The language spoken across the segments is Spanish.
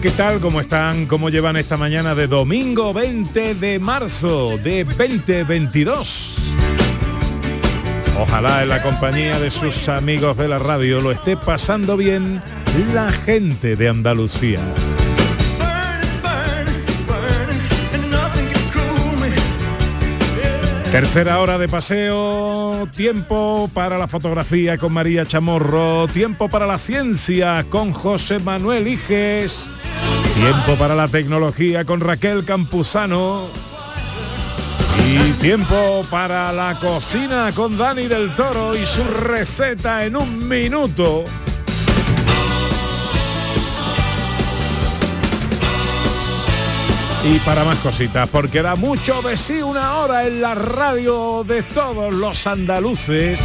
¿Qué tal? ¿Cómo están? ¿Cómo llevan esta mañana de domingo 20 de marzo de 2022? Ojalá en la compañía de sus amigos de la radio lo esté pasando bien la gente de Andalucía. Tercera hora de paseo, tiempo para la fotografía con María Chamorro, tiempo para la ciencia con José Manuel Iges, tiempo para la tecnología con Raquel Campuzano y tiempo para la cocina con Dani del Toro y su receta en un minuto. Y para más cositas, porque da mucho de sí una hora en la radio de todos los andaluces.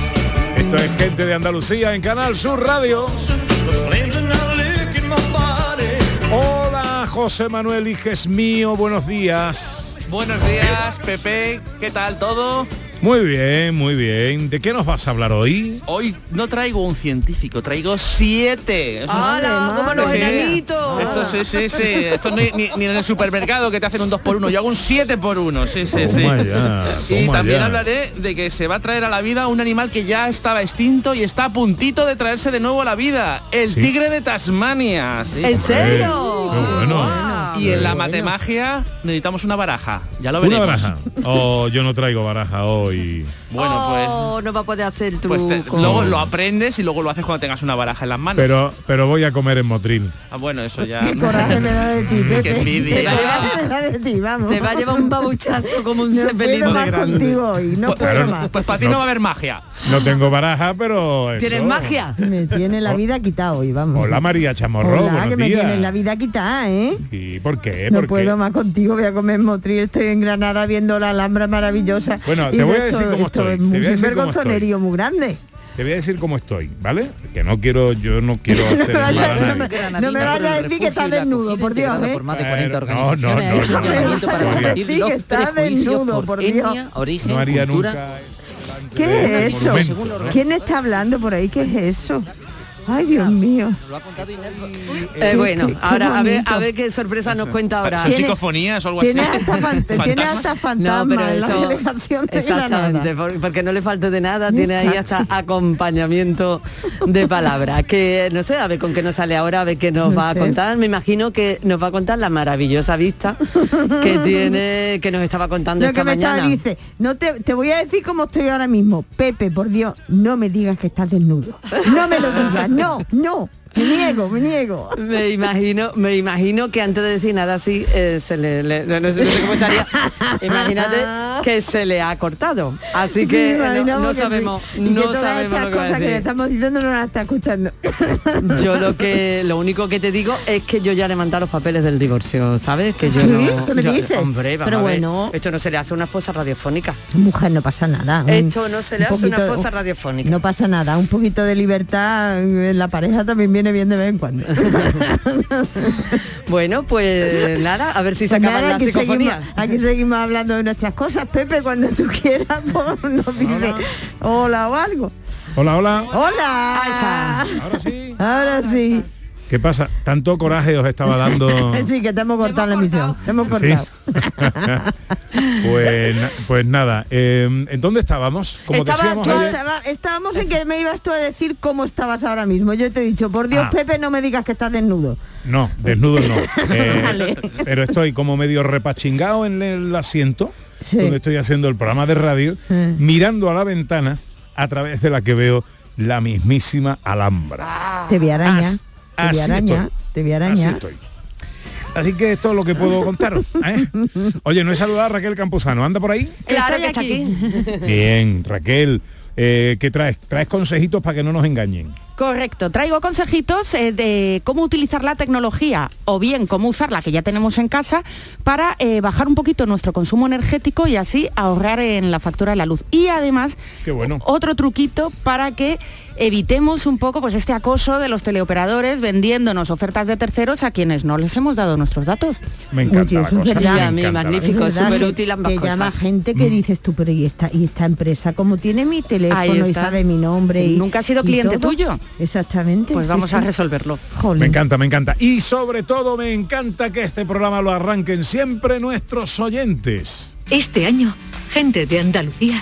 Esto es gente de Andalucía en Canal Sur Radio. José Manuel Iges mío, buenos días. Buenos días, Pepe. ¿Qué tal todo? Muy bien, muy bien. ¿De qué nos vas a hablar hoy? Hoy no traigo un científico, traigo siete. ¡Hala! ¡Como los enanitos! Esto sí, sí, sí. Esto ni, ni- ni en el supermercado que te hacen un 2 por 1 Yo hago un 7 por 1 Sí, sí, sí. Toma ya, Y también ya. hablaré de que se va a traer a la vida un animal que ya estaba extinto y está a puntito de traerse de nuevo a la vida. El Sí. tigre de Tasmania. sí. ¿En serio? qué bueno. Y en la matemagia necesitamos una baraja. Ya lo Una veremos. baraja. Oh, yo no traigo baraja hoy. Bueno, pues... Oh, no va a poder hacer el Pues te- truco. luego lo aprendes y luego lo haces cuando tengas una baraja en las manos. Pero, pero voy a comer en Motril. Ah, bueno, eso ya. Qué coraje me da de ti, Pepe. Qué da de ti, vamos. Se va a llevar un babuchazo como un no cepelín puedo de más grande. contigo hoy, no Pues, puedo claro, más. Pues para ti no. No. va a haber magia. No tengo baraja, pero eso. ¿Tienes magia? Me tiene la vida quitada hoy, vamos. Hola María Chamorro, Hola, buenos que me tienes la vida quitada, ¿eh? ¿Y por qué? No ¿Por puedo qué? más contigo, voy a comer motril, estoy en Granada viendo la Alhambra maravillosa. Bueno, te voy a esto- decir cómo esto estoy, Es te un voy a decir cómo sinvergonzonerío muy grande. Te voy a decir cómo estoy, ¿vale? Que no quiero, yo no quiero hacer No me mal a vayas- nadie. no me- no me vayas a decir que estás desnudo, por Dios, ¿eh? por más de Pero, 40 no, no, no, no, no, para combatir los está desnudo, por, por Dios. etnia, origen, No haría cultura. nunca ¿Qué es eso? ¿Quién está hablando por ahí? ¿Qué es eso? Ay, Dios mío. Lo ha contado Inés. Eh, bueno, ahora a ver, a ver qué sorpresa nos cuenta ahora. ¿Son Tiene- psicofonías o algo así? Tienes hasta, fan- tienes ¿Fantasmas? hasta fantasma No, pero en la eso delegación de exactamente, porque no le falte de nada, tiene ahí hasta acompañamiento de palabras. Que no sé, a ver con qué nos sale ahora, a ver qué nos No va a contar. Me imagino que nos va a contar la maravillosa vista que tiene, que nos estaba contando Lo esta que me mañana. está, dice, no te, te voy a decir cómo estoy ahora mismo. Pepe, por Dios, no me digas que estás desnudo. No me lo digas, no, no. Me niego, me niego. Me imagino, me imagino que antes de decir nada así, eh, se le, le- no, no sé, no sé cómo estaría. Imagínate que se le ha cortado. Así que Sí, eh, no- que sabemos, no sabemos estas lo que va a cosas que le estamos diciendo no las está escuchando. Yo lo que lo único que te digo es que yo ya le he mandado los papeles del divorcio, ¿sabes? Que yo ¿Sí? no. ¿Qué me yo- dices? Hombre, vamos Pero a ver, bueno. Esto no se le hace a una esposa radiofónica. Mujer, no pasa nada. Esto no se le un hace a una esposa radiofónica. No pasa nada, un poquito de libertad en la pareja también viene bien de vez en cuando. Bueno, pues nada, a ver si se Pues acaban las aquí seguimos, psicofonías. aquí seguimos hablando de nuestras cosas. Pepe, cuando tú quieras, pues, nos dice hola o algo. Hola, hola. ¡Hola! Ahí está. Ahora sí. Ahora sí. ¿Qué pasa? Tanto coraje os estaba dando. sí, que te hemos cortado la emisión. Te hemos Sí. cortado. pues, pues nada, eh, ¿en dónde estábamos? Como Estaba- decíamos tú ayer- estaba- estábamos en que me ibas tú a decir cómo estabas ahora mismo. Yo te he dicho, por Dios, Ah. Pepe, no me digas que estás desnudo. No, desnudo no. Eh, Vale. Pero estoy como medio repachingado en el asiento, Sí. donde estoy haciendo el programa de radio, mirando a la ventana a través de la que veo la mismísima Alhambra. Te vi araña. As- te vi así araña. Te vi Así araña. estoy. Así que esto es lo que puedo contaros. ¿eh? Oye, no he saludado a Raquel Campuzano. ¿Anda por ahí? Claro que está aquí. Bien, Raquel. eh, ¿Qué traes? Traes consejitos para que no nos engañen. Correcto, traigo consejitos eh, de cómo utilizar la tecnología o bien cómo usarla que ya tenemos en casa para eh, bajar un poquito nuestro consumo energético y así ahorrar en la factura de la luz. Y además, Qué bueno. otro truquito para que evitemos un poco pues este acoso de los teleoperadores vendiéndonos ofertas de terceros a quienes no les hemos dado nuestros datos. Me encanta Oye, la cosa. verdad. me Y a mí, encanta la magnífico. súper útil ambas que llama cosas. gente Mm. que dices tú, pero y esta, y esta empresa como tiene mi teléfono y sabe mi nombre y Nunca ha sido cliente todo? tuyo. Exactamente. Pues sí, vamos sí. a resolverlo. Jolín. Me encanta, me encanta. Y sobre todo me encanta que este programa lo arranquen siempre nuestros oyentes. Este año, gente de Andalucía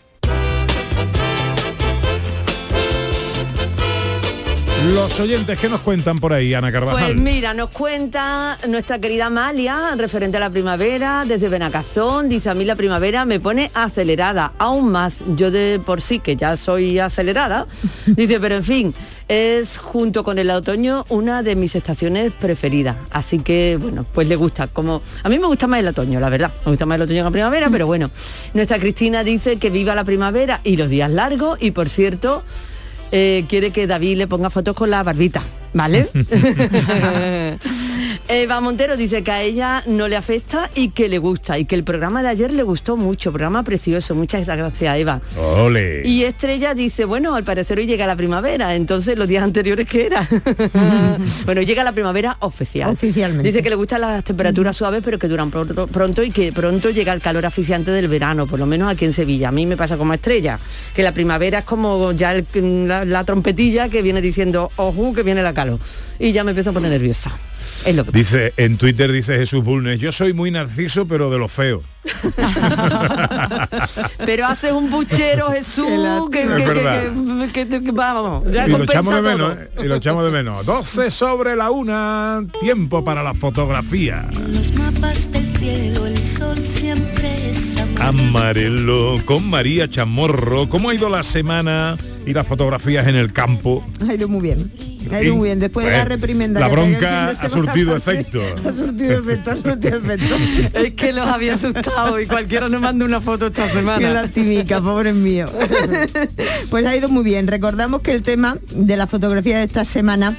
Los oyentes que nos cuentan por ahí, Ana Carvajal. Pues mira, nos cuenta nuestra querida Amalia, referente a la primavera, desde Benacazón, dice a mí la primavera me pone acelerada, aún más, yo de por sí que ya soy acelerada, dice, pero en fin, es junto con el otoño una de mis estaciones preferidas, así que bueno, pues le gusta, como a mí me gusta más el otoño, la verdad, me gusta más el otoño que la primavera, pero bueno, nuestra Cristina dice que viva la primavera y los días largos y por cierto, eh, quiere que David le ponga fotos con la barbita, ¿vale? Eva Montero dice que a ella no le afecta y que le gusta y que el programa de ayer le gustó mucho, programa precioso, muchas gracias Eva. Ole. Y Estrella dice, bueno, al parecer hoy llega la primavera, entonces los días anteriores ¿qué era? bueno, llega la primavera oficial. Oficialmente. Dice que le gustan las temperaturas suaves, pero que duran pronto, pronto y que pronto llega el calor asfixiante del verano, por lo menos aquí en Sevilla. A mí me pasa como a Estrella, que la primavera es como ya el- la, la trompetilla que viene diciendo, ojo, que viene la Y ya me empiezo a poner nerviosa. Es lo que Dice, en Twitter dice Jesús Bulnes, yo soy muy narciso, pero de lo feo. Pero haces un puchero, Jesús, que, Es que- que- verdad. que- que- que- vamos, ya y lo echamos de todo. menos, ¿eh? y lo echamos de menos. 12 sobre la una, tiempo para la fotografía. Los mapas del cielo, el sol siempre es Amarelo, con María Chamorro. ¿Cómo ha ido la semana y las fotografías en el campo? Ha ido muy bien. Ha ido muy bien. Después de la reprimenda. la que bronca ha surtido efecto. Ha surtido efecto, ha surtido efecto. Es que los había asustado y cualquiera nos manda una foto esta Qué semana. lastimica, pobre mío. pues ha ido muy bien. Recordamos que el tema de la fotografía de esta semana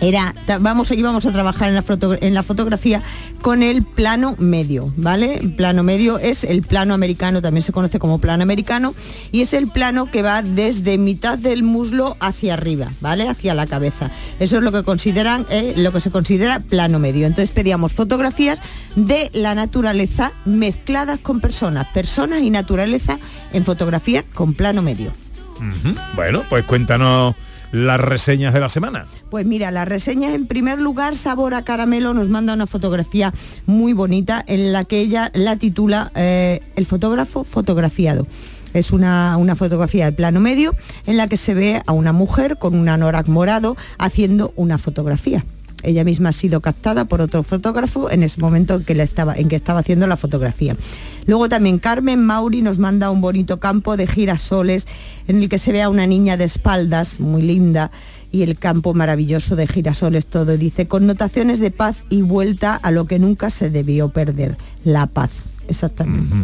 era vamos íbamos a trabajar en la, foto- en la fotografía con el plano medio, ¿vale? Plano medio es el plano americano, también se conoce como plano americano, y es el plano que va desde mitad del muslo hacia arriba, ¿vale? Hacia la cabeza. Eso es lo que consideran, eh, lo que se considera plano medio. Entonces pedíamos fotografías de la naturaleza mezcladas con personas, personas y naturaleza en fotografía con plano medio. Bueno, pues cuéntanos las reseñas de la semana. Pues mira, las reseñas en primer lugar, Sabor a Caramelo nos manda una fotografía muy bonita en la que ella la titula eh, El fotógrafo fotografiado. Es una, una fotografía de plano medio en la que se ve a una mujer con un anorak morado haciendo una fotografía. Ella misma ha sido captada por otro fotógrafo en ese momento en que, la estaba, en que estaba haciendo la fotografía. Luego también Carmen Mauri nos manda un bonito campo de girasoles en el que se ve a una niña de espaldas, muy linda, y el campo maravilloso de girasoles todo. Dice, connotaciones de paz y vuelta a lo que nunca se debió perder, la paz. Exactamente.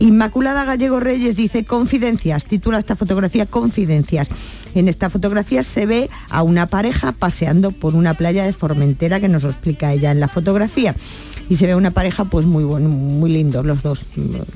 Inmaculada Gallego Reyes dice Confidencias, titula esta fotografía Confidencias. En esta fotografía se ve a una pareja paseando por una playa de Formentera que nos lo explica ella en la fotografía. Y se ve una pareja pues muy bueno, muy lindos, los dos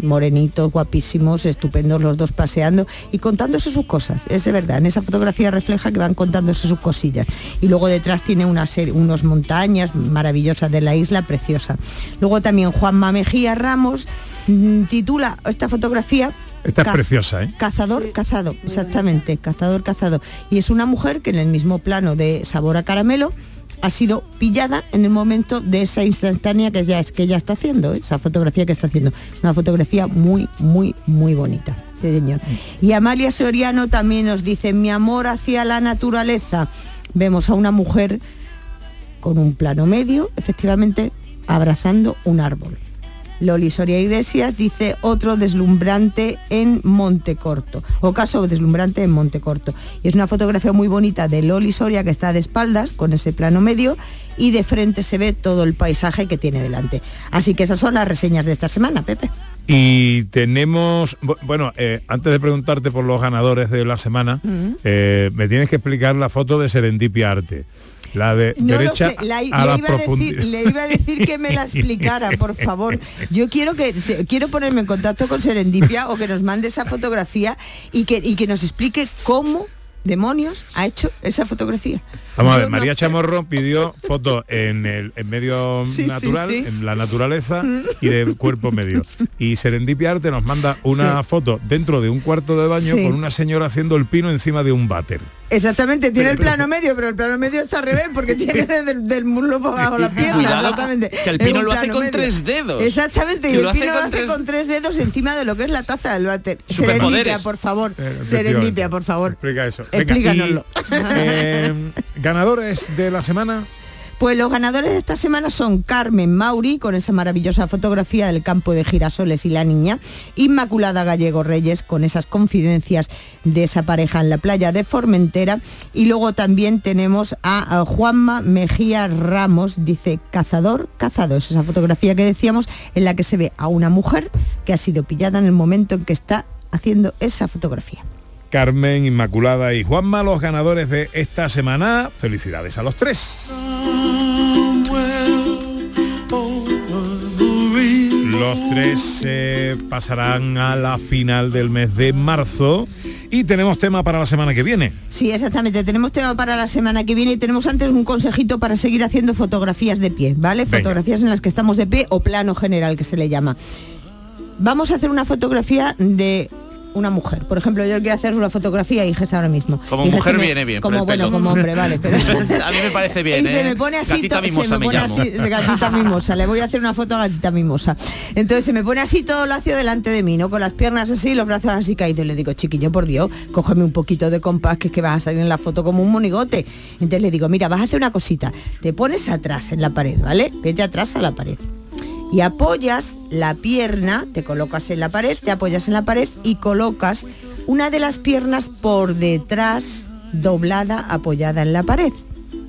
morenitos, guapísimos, estupendos los dos paseando y contándose sus cosas. Es de verdad, en esa fotografía refleja que van contándose sus cosillas. Y luego detrás tiene una serie, unos montañas maravillosas de la isla, preciosa. Luego también Juanma Mejía Ramos mm, titula esta fotografía Esta es preciosa, ¿eh? Cazador, cazado, exactamente, cazador, cazado. Y es una mujer que en el mismo plano de sabor a caramelo ha sido pillada en el momento de esa instantánea que ya es que ella está haciendo, ¿eh? esa fotografía que está haciendo. Una fotografía muy, muy, muy bonita. señor. Y Amalia Soriano también nos dice, mi amor hacia la naturaleza. Vemos a una mujer con un plano medio, efectivamente, abrazando un árbol. Loli Soria Iglesias dice otro deslumbrante en Montecorto, o caso deslumbrante en Montecorto. Y es una fotografía muy bonita de Loli Soria que está de espaldas con ese plano medio y de frente se ve todo el paisaje que tiene delante. Así que esas son las reseñas de esta semana, Pepe. Y tenemos, bu- bueno, eh, antes de preguntarte por los ganadores de la semana, eh, me tienes que explicar la foto de Serendipia Arte. La de No lo sé, la- a le, la iba a decir, profundidad. le iba a decir que me la explicara, por favor. Yo quiero que quiero ponerme en contacto con Serendipia o que nos mande esa fotografía y que, y que nos explique cómo demonios ha hecho esa fotografía. Vamos a ver, María. Chamorro pidió fotos en el en medio Sí, natural, sí. en la naturaleza y de cuerpo medio. Y Serendipia Arte nos manda una foto dentro de un cuarto de baño con una señora haciendo el pino encima de un váter. Exactamente, tiene el plano medio, pero el plano medio está al revés porque tiene desde el del muslo por abajo las piernas. Cuidado, exactamente. que el pino lo hace con medio. tres dedos. Exactamente, y el pino lo hace tres- con tres dedos encima de lo que es la taza del váter. Serendipia, por favor. Eh, Serendipia, por favor. Explica eso. Venga, Explícanoslo. y, eh, ganadores de la semana. Pues los ganadores de esta semana son Carmen Mauri, con esa maravillosa fotografía del campo de girasoles y la niña, Inmaculada Gallego Reyes, con esas confidencias de esa pareja en la playa de Formentera, y luego también tenemos a, Juanma Mejía Ramos, dice cazador, cazado, es esa fotografía que decíamos, en la que se ve a una mujer que ha sido pillada en el momento en que está haciendo esa fotografía. Carmen, Inmaculada y Juanma, los ganadores de esta semana. Felicidades a los tres. Los tres eh, pasarán a la final del mes de marzo y tenemos tema para la semana que viene. Sí, exactamente. Tenemos tema para la semana que viene y tenemos antes un consejito para seguir haciendo fotografías de pie, ¿vale? Venga. Fotografías en las que estamos de pie o plano general que se le llama. Vamos a hacer una fotografía de una mujer. Por ejemplo, yo quiero hacer una fotografía y Iges ahora mismo. Como Iges mujer me- viene bien, Como bueno, pelo. como hombre, vale. Pero... A mí me parece bien, y se ¿eh? me pone así, Gatita to- se mimosa me me pone llamo. así, gatita mimosa, le voy a hacer una foto a gatita mimosa. Entonces se me pone así todo lacio delante de mí, ¿no? Con las piernas así, los brazos así caídos. Le digo, chiquillo, por Dios, cógeme un poquito de compás, que es que vas a salir en la foto como un monigote. Entonces le digo, mira, vas a hacer una cosita, te pones atrás en la pared, ¿vale? Vete atrás a la pared. Y apoyas la pierna, te colocas en la pared, te apoyas en la pared y colocas una de las piernas por detrás, doblada, apoyada en la pared.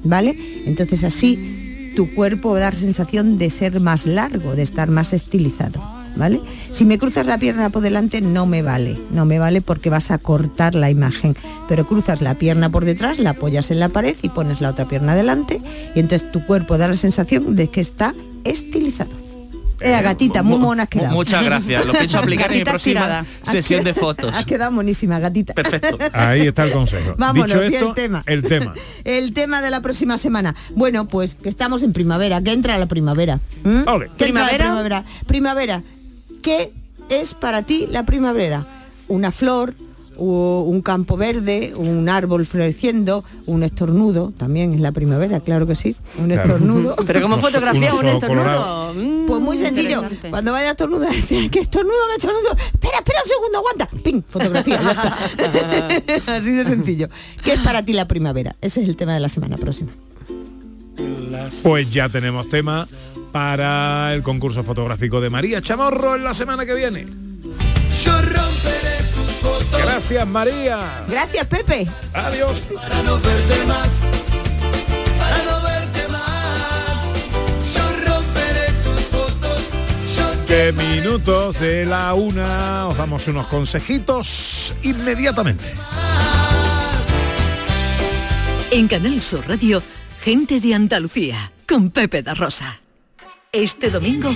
¿Vale? Entonces así tu cuerpo va a dar sensación de ser más largo, de estar más estilizado. ¿Vale? Si me cruzas la pierna por delante no me vale, no me vale porque vas a cortar la imagen, pero cruzas la pierna por detrás, la apoyas en la pared y pones la otra pierna delante y entonces tu cuerpo da la sensación de que está estilizado. Eh, gatita, muy mona has quedado. Muchas gracias. Lo pienso aplicar en mi próxima sesión de fotos. Has quedado monísima, gatita. Perfecto. Ahí está el consejo. Vámonos, Dicho y esto, el tema. el tema. El tema de la próxima semana. Bueno, pues que estamos en primavera, que entra la primavera. ¿m? Ole. ¿Qué entra la ¿Primavera? primavera. Primavera. ¿Qué es para ti la primavera? Una flor, un campo verde, un árbol floreciendo, un estornudo, también es la primavera, claro que sí, un Claro. estornudo. Pero como fotografía un estornudo. Mm, Pues muy sencillo. Cuando vaya a estornudar, que estornudo, que estornudo. Espera, espera un segundo, aguanta. ¡Ping! Fotografía, ya está. Así de sencillo. ¿Qué es para ti la primavera? Ese es el tema de la semana próxima. Pues ya tenemos tema para el concurso fotográfico de María Chamorro en la semana que viene. Yo Gracias María. Gracias, Pepe. Adiós. para no verte más. Para no verte más. Yo romperé tus fotos. Yo Que minutos de la una os damos unos consejitos inmediatamente. En Canal Sur Radio, gente de Andalucía, con Pepe da Rosa. Este domingo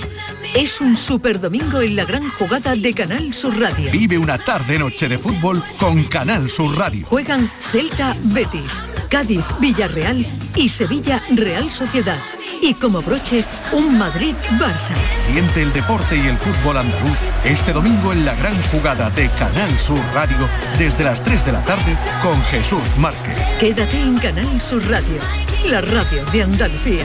es un super domingo en la gran jugada de Canal Sur Radio. Vive una tarde-noche de fútbol con Canal Sur Radio. Juegan Celta Betis, Cádiz Villarreal y Sevilla Real Sociedad. Y como broche, un Madrid Barça. Siente el deporte y el fútbol andaluz este domingo en la gran jugada de Canal Sur Radio desde las 3 de la tarde con Jesús Márquez. Quédate en Canal Sur Radio, la radio de Andalucía.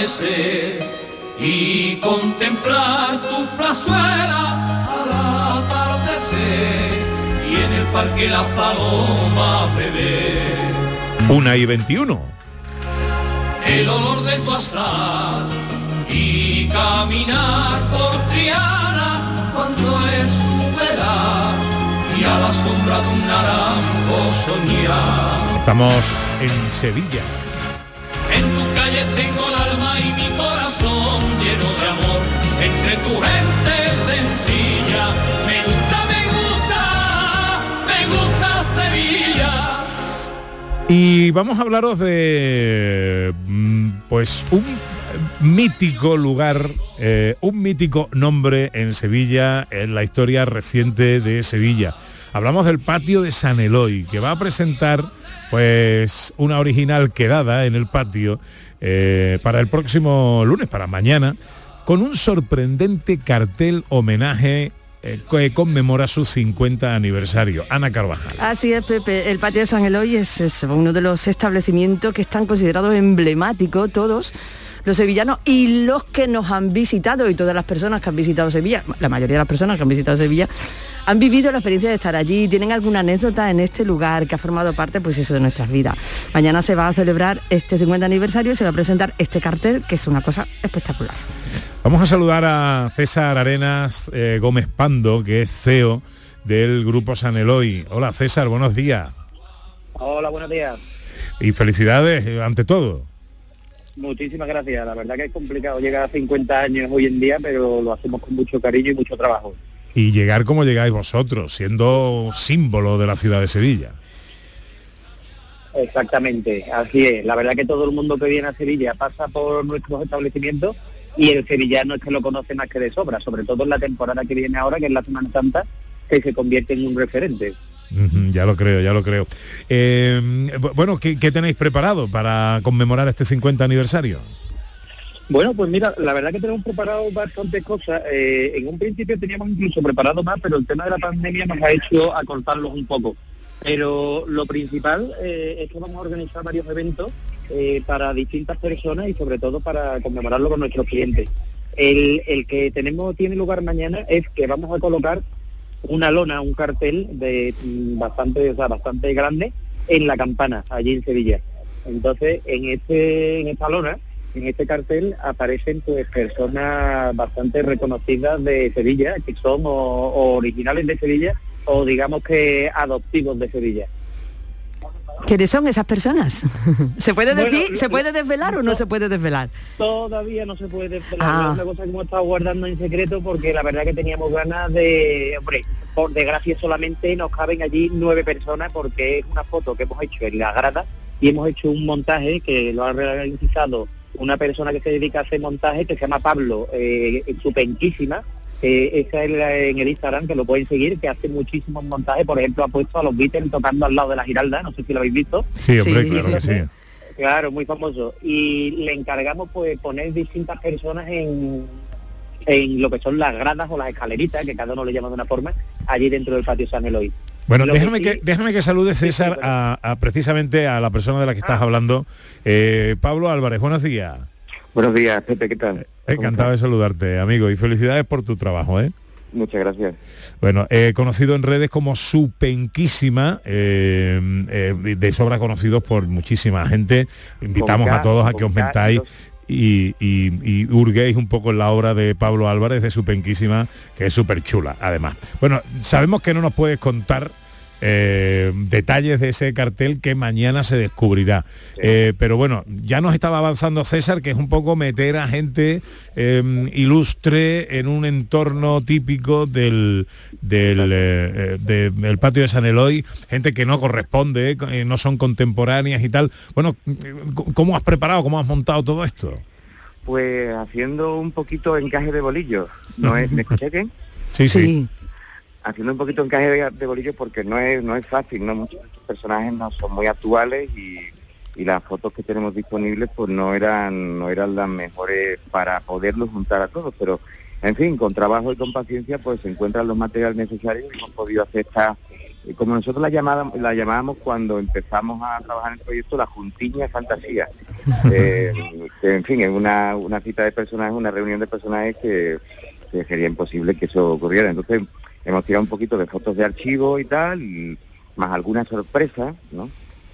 Amanecer y contemplar tu plazuela al atardecer y en el parque las palomas beber. Una y 21. El olor de tu azar y caminar por Triana cuando es su verano y a la sombra de un naranjo soñar. Estamos en Sevilla. Y vamos a hablaros de mm, pues un mítico lugar, eh, un mítico nombre en Sevilla, en la historia reciente de Sevilla. Hablamos del patio de San Eloy, que va a presentar pues una original quedada en el patio eh, para el próximo lunes, para mañana, con un sorprendente cartel homenaje eh, que conmemora su 50 aniversario. Ana Carvajal. Así es, Pepe. El patio de San Eloy es, es uno de los establecimientos que están considerados emblemáticos todos los sevillanos y los que nos han visitado y todas las personas que han visitado Sevilla, la mayoría de las personas que han visitado Sevilla, han vivido la experiencia de estar allí, tienen alguna anécdota en este lugar que ha formado parte, pues eso, de nuestras vidas. Mañana se va a celebrar este 50 aniversario y se va a presentar este cartel, que es una cosa espectacular. Vamos a saludar a César Arenas eh, Gómez Pando, que es CEO del Grupo San Eloy. Hola César, buenos días. Hola, buenos días. Y felicidades eh, ante todo. Muchísimas gracias. La verdad que es complicado llegar a 50 años hoy en día, pero lo hacemos con mucho cariño y mucho trabajo. Y llegar como llegáis vosotros, siendo símbolo de la ciudad de Sevilla. Exactamente, así es. La verdad que todo el mundo que viene a Sevilla pasa por nuestros establecimientos y el sevillano es que lo conoce más que de sobra, sobre todo en la temporada que viene ahora, que es la Semana Santa, que se convierte en un referente. Ya lo creo, ya lo creo. Bu- bueno, ¿qué, tenéis preparado para conmemorar este 50 aniversario? Bueno, pues mira, la verdad que tenemos preparado bastantes cosas. Eh, en un principio teníamos incluso preparado más, pero el tema de la pandemia nos ha hecho acortarlos un poco. Pero lo principal eh, es que vamos a organizar varios eventos eh, para distintas personas y sobre todo para conmemorarlo con nuestros clientes. El que tenemos tiene lugar mañana es que vamos a colocar una lona, un cartel de mm, bastante, o sea, bastante grande en la campana, allí en Sevilla. Entonces, en este, en esta lona, en este cartel aparecen pues personas bastante reconocidas de Sevilla, que son o, o originales de Sevilla o digamos que adoptivos de Sevilla. ¿Quiénes son esas personas? ¿Se puede decir, se puede desvelar o no se puede desvelar? Todavía no se puede desvelar, Ah. es una cosa que hemos estado guardando en secreto porque la verdad que teníamos ganas de, hombre, por desgracia solamente nos caben allí nueve personas porque es una foto que hemos hecho en la grada y hemos hecho un montaje que lo ha realizado una persona que se dedica a hacer montaje que se llama Pablo, eh, Supenquísima, eh, esa es la- en el Instagram que lo pueden seguir, que hace muchísimos montajes, por ejemplo ha puesto a los Beatles tocando al lado de la Giralda, no sé si lo habéis visto. Sí, hombre, claro que sí. Claro, muy famoso. Y le encargamos pues poner distintas personas en, en lo que son las gradas o las escaleritas, que cada uno le llama de una forma, allí dentro del patio San Eloy. Bueno, Lo que déjame sí- que, déjame que salude César a, a precisamente a la persona de la que Ah. estás hablando, Eh, Pablo Álvarez. Buenos días. Buenos días, Pepe, ¿qué tal? Encantado de saludarte, amigo, y felicidades por tu trabajo, ¿eh? Muchas gracias. Bueno, conocido en redes como Supenquísima, eh, eh, de sobra conocidos por muchísima gente. Invitamos K, a todos a que os y y, y- y hurguéis un poco en la obra de Pablo Álvarez de Supenquísima, que es súper chula, además. Bueno, sabemos que no nos puedes contar eh, detalles de ese cartel que mañana se descubrirá. Eh, pero bueno, ya nos estaba avanzando César, que es un poco meter a gente eh, ilustre en un entorno típico del, del, eh, de- del patio de San Eloy, gente que no corresponde, eh, no son contemporáneas y tal. Bueno, ¿cómo has preparado, cómo has montado todo esto? Pues haciendo un poquito encaje de bolillos. ¿No es, ¿Me escuché bien? Sí, sí. Haciendo un poquito encaje de, de bolillos porque no es, no es fácil, ¿no? Muchos de estos personajes no son muy actuales y, y las fotos que tenemos disponibles pues no eran, no eran las mejores para poderlos juntar a todos, pero en fin, con trabajo y con paciencia pues se encuentran los materiales necesarios y hemos podido hacer esta, eh, como nosotros la, llamada, la llamábamos cuando empezamos a trabajar en el proyecto, la juntiña fantasía. Eh, que, en fin, es una, una cita de personajes, una reunión de personajes que, que sería imposible que eso ocurriera. Entonces hemos tirado un poquito de fotos de archivo y tal, y más alguna sorpresa, ¿no?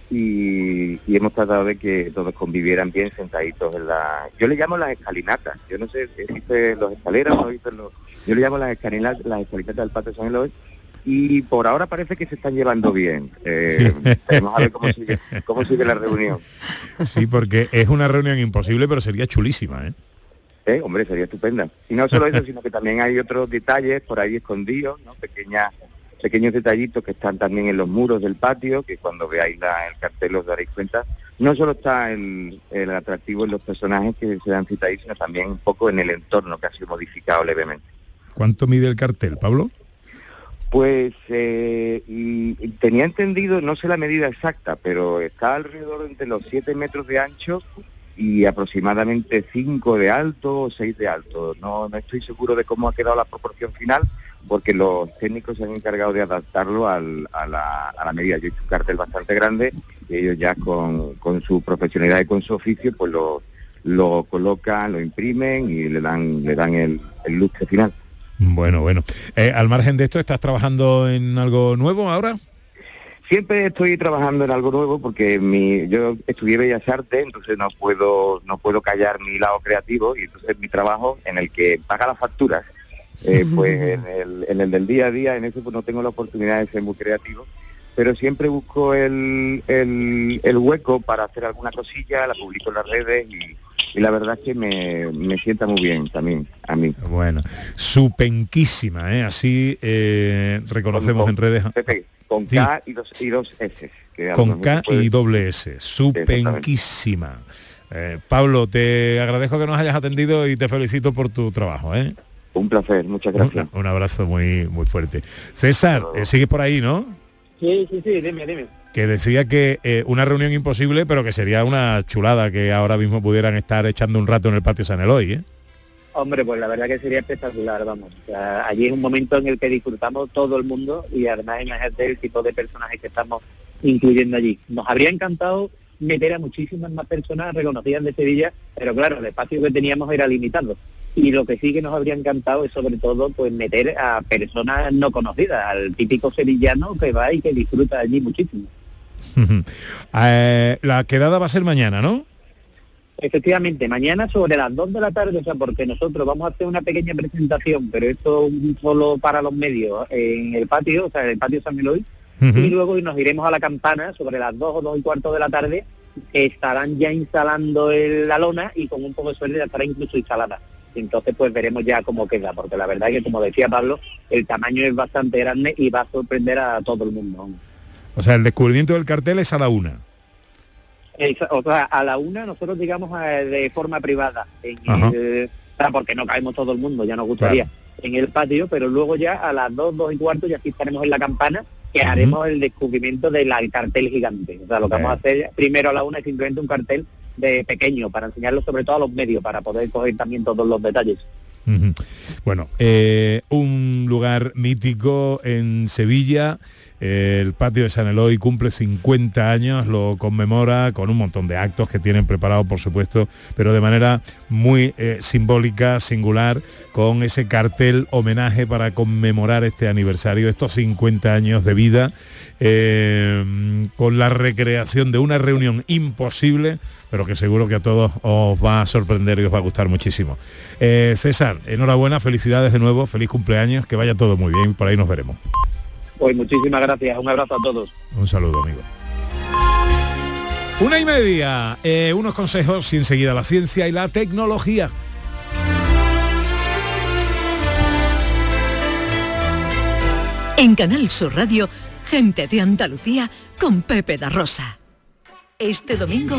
Y, y hemos tratado de que todos convivieran bien sentaditos en la... Yo le llamo las escalinatas, yo no sé, existen los escaleras, no existen los... Yo le llamo las escalinatas, las escalinatas del Patio San Eloy, y por ahora parece que se están llevando bien. Eh, Vamos a ver cómo sigue, cómo sigue la reunión. Sí, porque es una reunión imposible, pero sería chulísima, ¿eh? Eh, hombre, sería estupenda. Y no solo eso, sino que también hay otros detalles por ahí escondidos, ¿no? Pequeñas, pequeños detallitos que están también en los muros del patio, que cuando veáis la- el cartel os daréis cuenta. No solo está el, el atractivo en los personajes que se dan cita ahí, sino también un poco en el entorno que ha sido modificado levemente. ¿Cuánto mide el cartel, Pablo? Pues eh, y- tenía entendido, no sé la medida exacta, pero está alrededor entre los 7 metros de ancho y aproximadamente 5 de alto o 6 de alto. No, no estoy seguro de cómo ha quedado la proporción final, porque los técnicos se han encargado de adaptarlo al- a, la, a la medida. Yo he hecho un cartel bastante grande y ellos ya con, con su profesionalidad y con su oficio, pues lo, lo colocan, lo imprimen y le dan, le dan el, el lustre final. Bueno, bueno. Eh, al margen de esto, ¿estás trabajando en algo nuevo ahora? Siempre estoy trabajando en algo nuevo porque mi, yo estudié Bellas Artes, entonces no puedo no puedo callar mi lado creativo y entonces mi trabajo en el que paga las facturas, eh, pues en el, en el del día a día, en eso pues no tengo la oportunidad de ser muy creativo, pero siempre busco el, el, el hueco para hacer alguna cosilla, la publico en las redes y, y la verdad es que me, me sienta muy bien también a mí. Bueno, supenquísima, ¿eh? Así eh, reconocemos Con- en redes. Pepe, con Sí. K y dos, y dos S. que Con K y doble S, supenquísima. Eh, Pablo, te agradezco que nos hayas atendido y te felicito por tu trabajo. ¿eh? Un placer, muchas gracias. Un, un abrazo muy, muy fuerte. César, eh, sigues por ahí, ¿no? Sí, sí, sí, dime, dime. Que decía que eh, una reunión imposible, pero que sería una chulada que ahora mismo pudieran estar echando un rato en el patio San Eloy. ¿eh? Hombre, pues la verdad que sería espectacular, vamos. Allí es un momento en el que disfrutamos todo el mundo y además imagínate el tipo de personajes que estamos incluyendo allí. Nos habría encantado meter a muchísimas más personas reconocidas de Sevilla, pero claro, el espacio que teníamos era limitado. Y lo que sí que nos habría encantado es sobre todo pues meter a personas no conocidas, al típico sevillano que va y que disfruta allí muchísimo. Eh, la quedada va a ser mañana, ¿no? Efectivamente, mañana sobre las 2 de la tarde, o sea, porque nosotros vamos a hacer una pequeña presentación, pero esto solo para los medios, en el patio, o sea, en el patio San Eloy, y luego nos iremos a la campana sobre las 2 o 2 y cuarto de la tarde, que estarán ya instalando el- la lona y con un poco de suerte ya estará incluso instalada. Entonces pues veremos ya cómo queda, porque la verdad es que como decía Pablo, el tamaño es bastante grande y va a sorprender a todo el mundo. O sea, el descubrimiento del cartel es a la una. O sea, a la una nosotros llegamos a- de forma privada, en el- porque no caemos todo el mundo, ya nos gustaría, en el patio, pero luego ya a las dos, dos y cuarto ya sí estaremos en la campana, que haremos el descubrimiento del cartel gigante. O sea, lo que vamos a hacer primero a la una es simplemente un cartel de pequeño, para enseñarlo sobre todo a los medios, para poder coger también todos los detalles. Bueno, eh, un lugar mítico en Sevilla, eh, el patio de San Eloy cumple 50 años, lo conmemora con un montón de actos que tienen preparados, por supuesto, pero de manera muy eh, simbólica, singular, con ese cartel homenaje para conmemorar este aniversario, estos 50 años de vida, eh, con la recreación de una reunión imposible, pero que seguro que a todos os va a sorprender y os va a gustar muchísimo. Eh, César, enhorabuena, felicidades de nuevo, feliz cumpleaños, que vaya todo muy bien, por ahí nos veremos. Pues muchísimas gracias, un abrazo a todos. Un saludo, amigo. Una y media, eh, unos consejos y enseguida la ciencia y la tecnología. En Canal Sur Radio, gente de Andalucía con Pepe da Rosa. Este domingo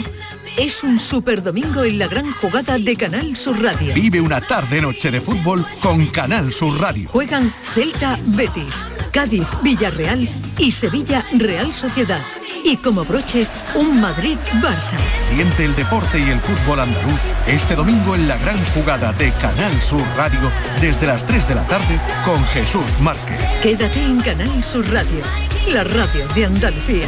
es un super domingo en la gran jugada de Canal Sur Radio. Vive una tarde-noche de fútbol con Canal Sur Radio. Juegan Celta Betis, Cádiz Villarreal y Sevilla Real Sociedad. Y como broche, un Madrid Barça. Siente el deporte y el fútbol andaluz este domingo en la gran jugada de Canal Sur Radio desde las 3 de la tarde con Jesús Márquez. Quédate en Canal Sur Radio, la radio de Andalucía.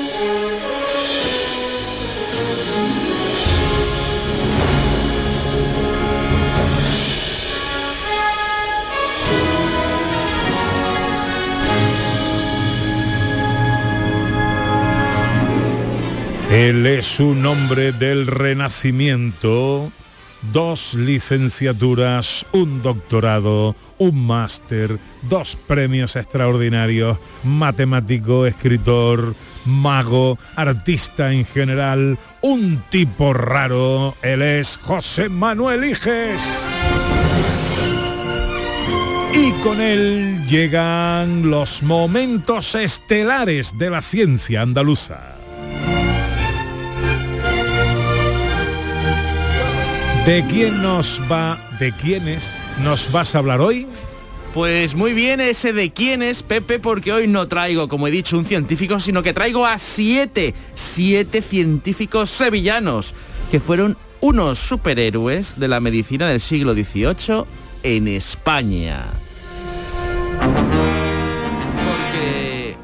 Él es un hombre del renacimiento, dos licenciaturas, un doctorado, un máster, dos premios extraordinarios, matemático, escritor, mago, artista en general, un tipo raro, él es José Manuel Iges. Y con él llegan los momentos estelares de la ciencia andaluza. ¿De quién nos va, de quiénes nos vas a hablar hoy? Pues muy bien ese de quién es Pepe, porque hoy no traigo, como he dicho, un científico, sino que traigo a siete, siete científicos sevillanos, que fueron unos superhéroes de la medicina del siglo XVIII en España. Porque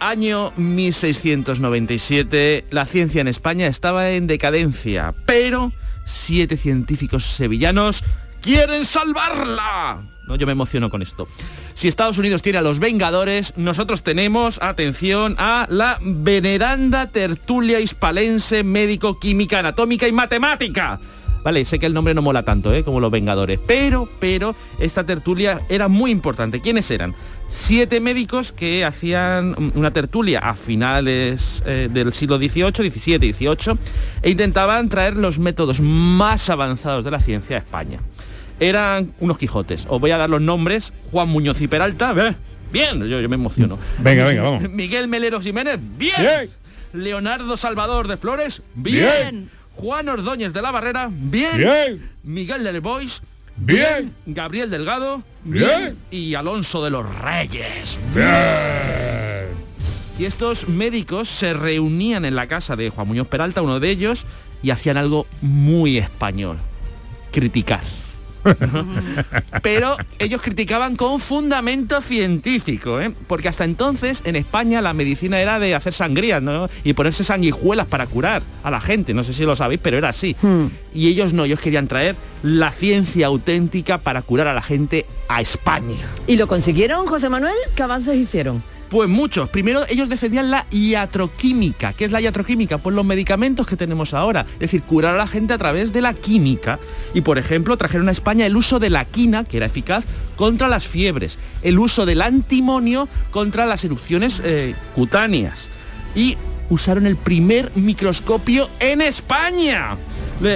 año 1697, la ciencia en España estaba en decadencia, pero siete científicos sevillanos quieren salvarla. No, yo me emociono con esto. Si Estados Unidos tiene a los Vengadores, nosotros tenemos, atención, a la veneranda tertulia hispalense médico-química, anatómica y matemática. Vale, sé que el nombre no mola tanto, ¿eh? Como los Vengadores. Pero, pero, esta tertulia era muy importante. ¿Quiénes eran? Siete médicos que hacían una tertulia a finales eh, del siglo XVIII, XVII, XVIII, e intentaban traer los métodos más avanzados de la ciencia a España. Eran unos Quijotes. Os voy a dar los nombres. Juan Muñoz y Peralta. ¿eh? Bien, yo, yo me emociono. Venga, venga, vamos. Miguel Melero Jiménez. Bien. Bien. Leonardo Salvador de Flores. Bien. Bien. Juan Ordóñez de la Barrera. Bien. Bien. Miguel del Bois. Bien. Gabriel Delgado. Bien. Y Alonso de los Reyes. Bien. Y estos médicos se reunían en la casa de Juan Muñoz Peralta, uno de ellos, y hacían algo muy español. Criticar. Pero ellos criticaban con fundamento científico, ¿eh? porque hasta entonces en España la medicina era de hacer sangrías ¿no? y ponerse sanguijuelas para curar a la gente. No sé si lo sabéis, pero era así. Y ellos no, ellos querían traer la ciencia auténtica para curar a la gente a España. ¿Y lo consiguieron, José Manuel? ¿Qué avances hicieron? Pues muchos. Primero ellos defendían la iatroquímica. ¿Qué es la iatroquímica? Pues los medicamentos que tenemos ahora. Es decir, curar a la gente a través de la química. Y por ejemplo, trajeron a España el uso de la quina, que era eficaz, contra las fiebres. El uso del antimonio contra las erupciones eh, cutáneas. Y usaron el primer microscopio en España.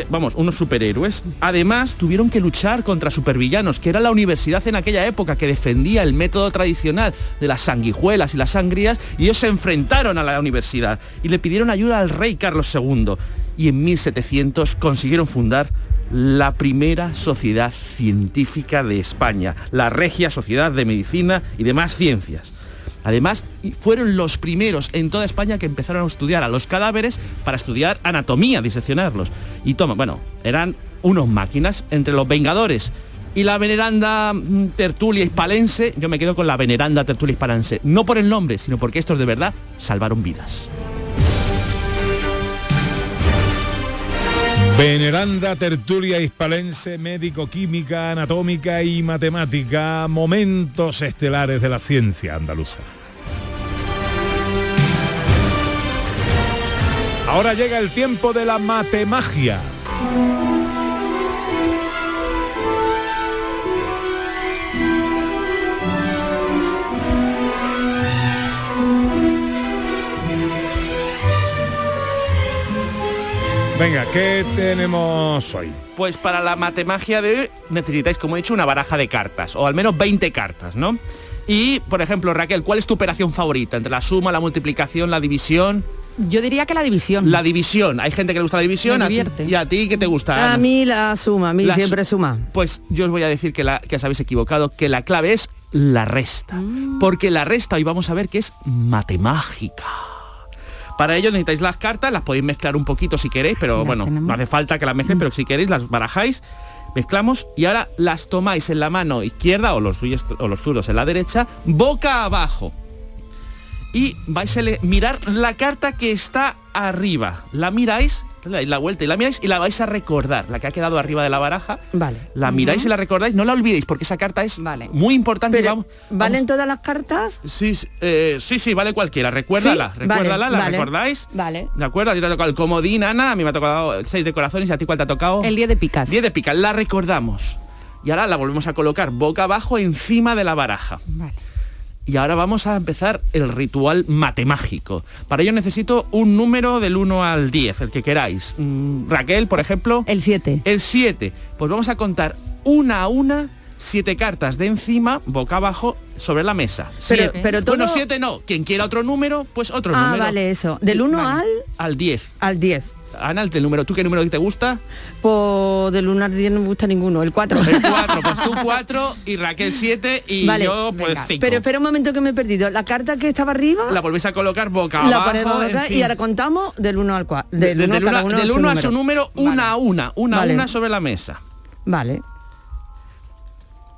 Vamos, unos superhéroes. Además, tuvieron que luchar contra supervillanos, que era la universidad en aquella época que defendía el método tradicional de las sanguijuelas y las sangrías, y ellos se enfrentaron a la universidad y le pidieron ayuda al rey Carlos II. Y en 1700 consiguieron fundar la primera sociedad científica de España, la Regia Sociedad de Medicina y demás ciencias. Además, fueron los primeros en toda España que empezaron a estudiar a los cadáveres para estudiar anatomía, diseccionarlos. Y toma, bueno, eran unos máquinas entre los Vengadores y la veneranda mm, tertulia hispalense. Yo me quedo con la veneranda tertulia hispalense. No por el nombre, sino porque estos de verdad salvaron vidas. Veneranda tertulia hispalense, médico, química, anatómica y matemática, momentos estelares de la ciencia andaluza. Ahora llega el tiempo de la matemagia. Venga, ¿qué tenemos hoy? Pues para la matemagia de hoy necesitáis, como he dicho, una baraja de cartas, o al menos 20 cartas, ¿no? Y, por ejemplo, Raquel, ¿cuál es tu operación favorita? Entre la suma, la multiplicación, la división. Yo diría que la división. La división. Hay gente que le gusta la división. Me a ti-. ¿Y a ti qué te gusta? A mí la suma, a mí La su- siempre suma. Pues yo os voy a decir que, la, que os habéis equivocado, que la clave es la resta. Mm. Porque la resta hoy vamos a ver que es matemágica. Para ello necesitáis las cartas, las podéis mezclar un poquito si queréis, pero Las bueno, tenemos. no hace falta que las mezclen, pero si queréis las barajáis, mezclamos y ahora las tomáis en la mano izquierda o los, tuyos- o los tuyos en la derecha, boca abajo. Y vais a mirar la carta que está arriba. La miráis, dais la vuelta y la miráis y la vais a recordar, la que ha quedado arriba de la baraja. Vale. La miráis y la recordáis, no la olvidéis porque esa carta es muy importante. Pero, vamos- ¿Valen todas las cartas? Sí, sí, eh, sí, sí, vale cualquiera. Recuérdala, ¿Sí? recuérdala, Vale, la vale. recordáis. Vale. ¿De acuerdo? A ti te ha tocado el comodín, Ana, a mí me ha tocado el 6 de corazones y a ti cuál te ha tocado. El 10 de picas. 10 de picas, la recordamos. Y ahora la volvemos a colocar boca abajo encima de la baraja. Y ahora vamos a empezar el ritual matemágico. Para ello necesito un número del 1 al 10, el que queráis. Mm, Raquel, por ejemplo. El 7. El 7. Pues vamos a contar una a una siete cartas de encima, boca abajo, sobre la mesa. Pero- Siete. pero todo- Bueno, siete no. Quien quiera otro número, pues otro Ah, número. vale, eso. Del 1 al Al 10. al 10. Ana, el del número. ¿Tú qué número te gusta? Pues del 1 al 10 no me gusta ninguno, el 4. El 4. Pues tú 4 y Raquel 7 y Vale, yo pues venga. 5. Pero espera un momento que me he perdido. La carta que estaba arriba La volvéis a colocar boca la abajo. ponemos acá y encima. ahora contamos del 1 al 4. De- Del de- 1 del cada uno- uno del a a su número, una a una, una Vale. a una sobre la mesa. Vale.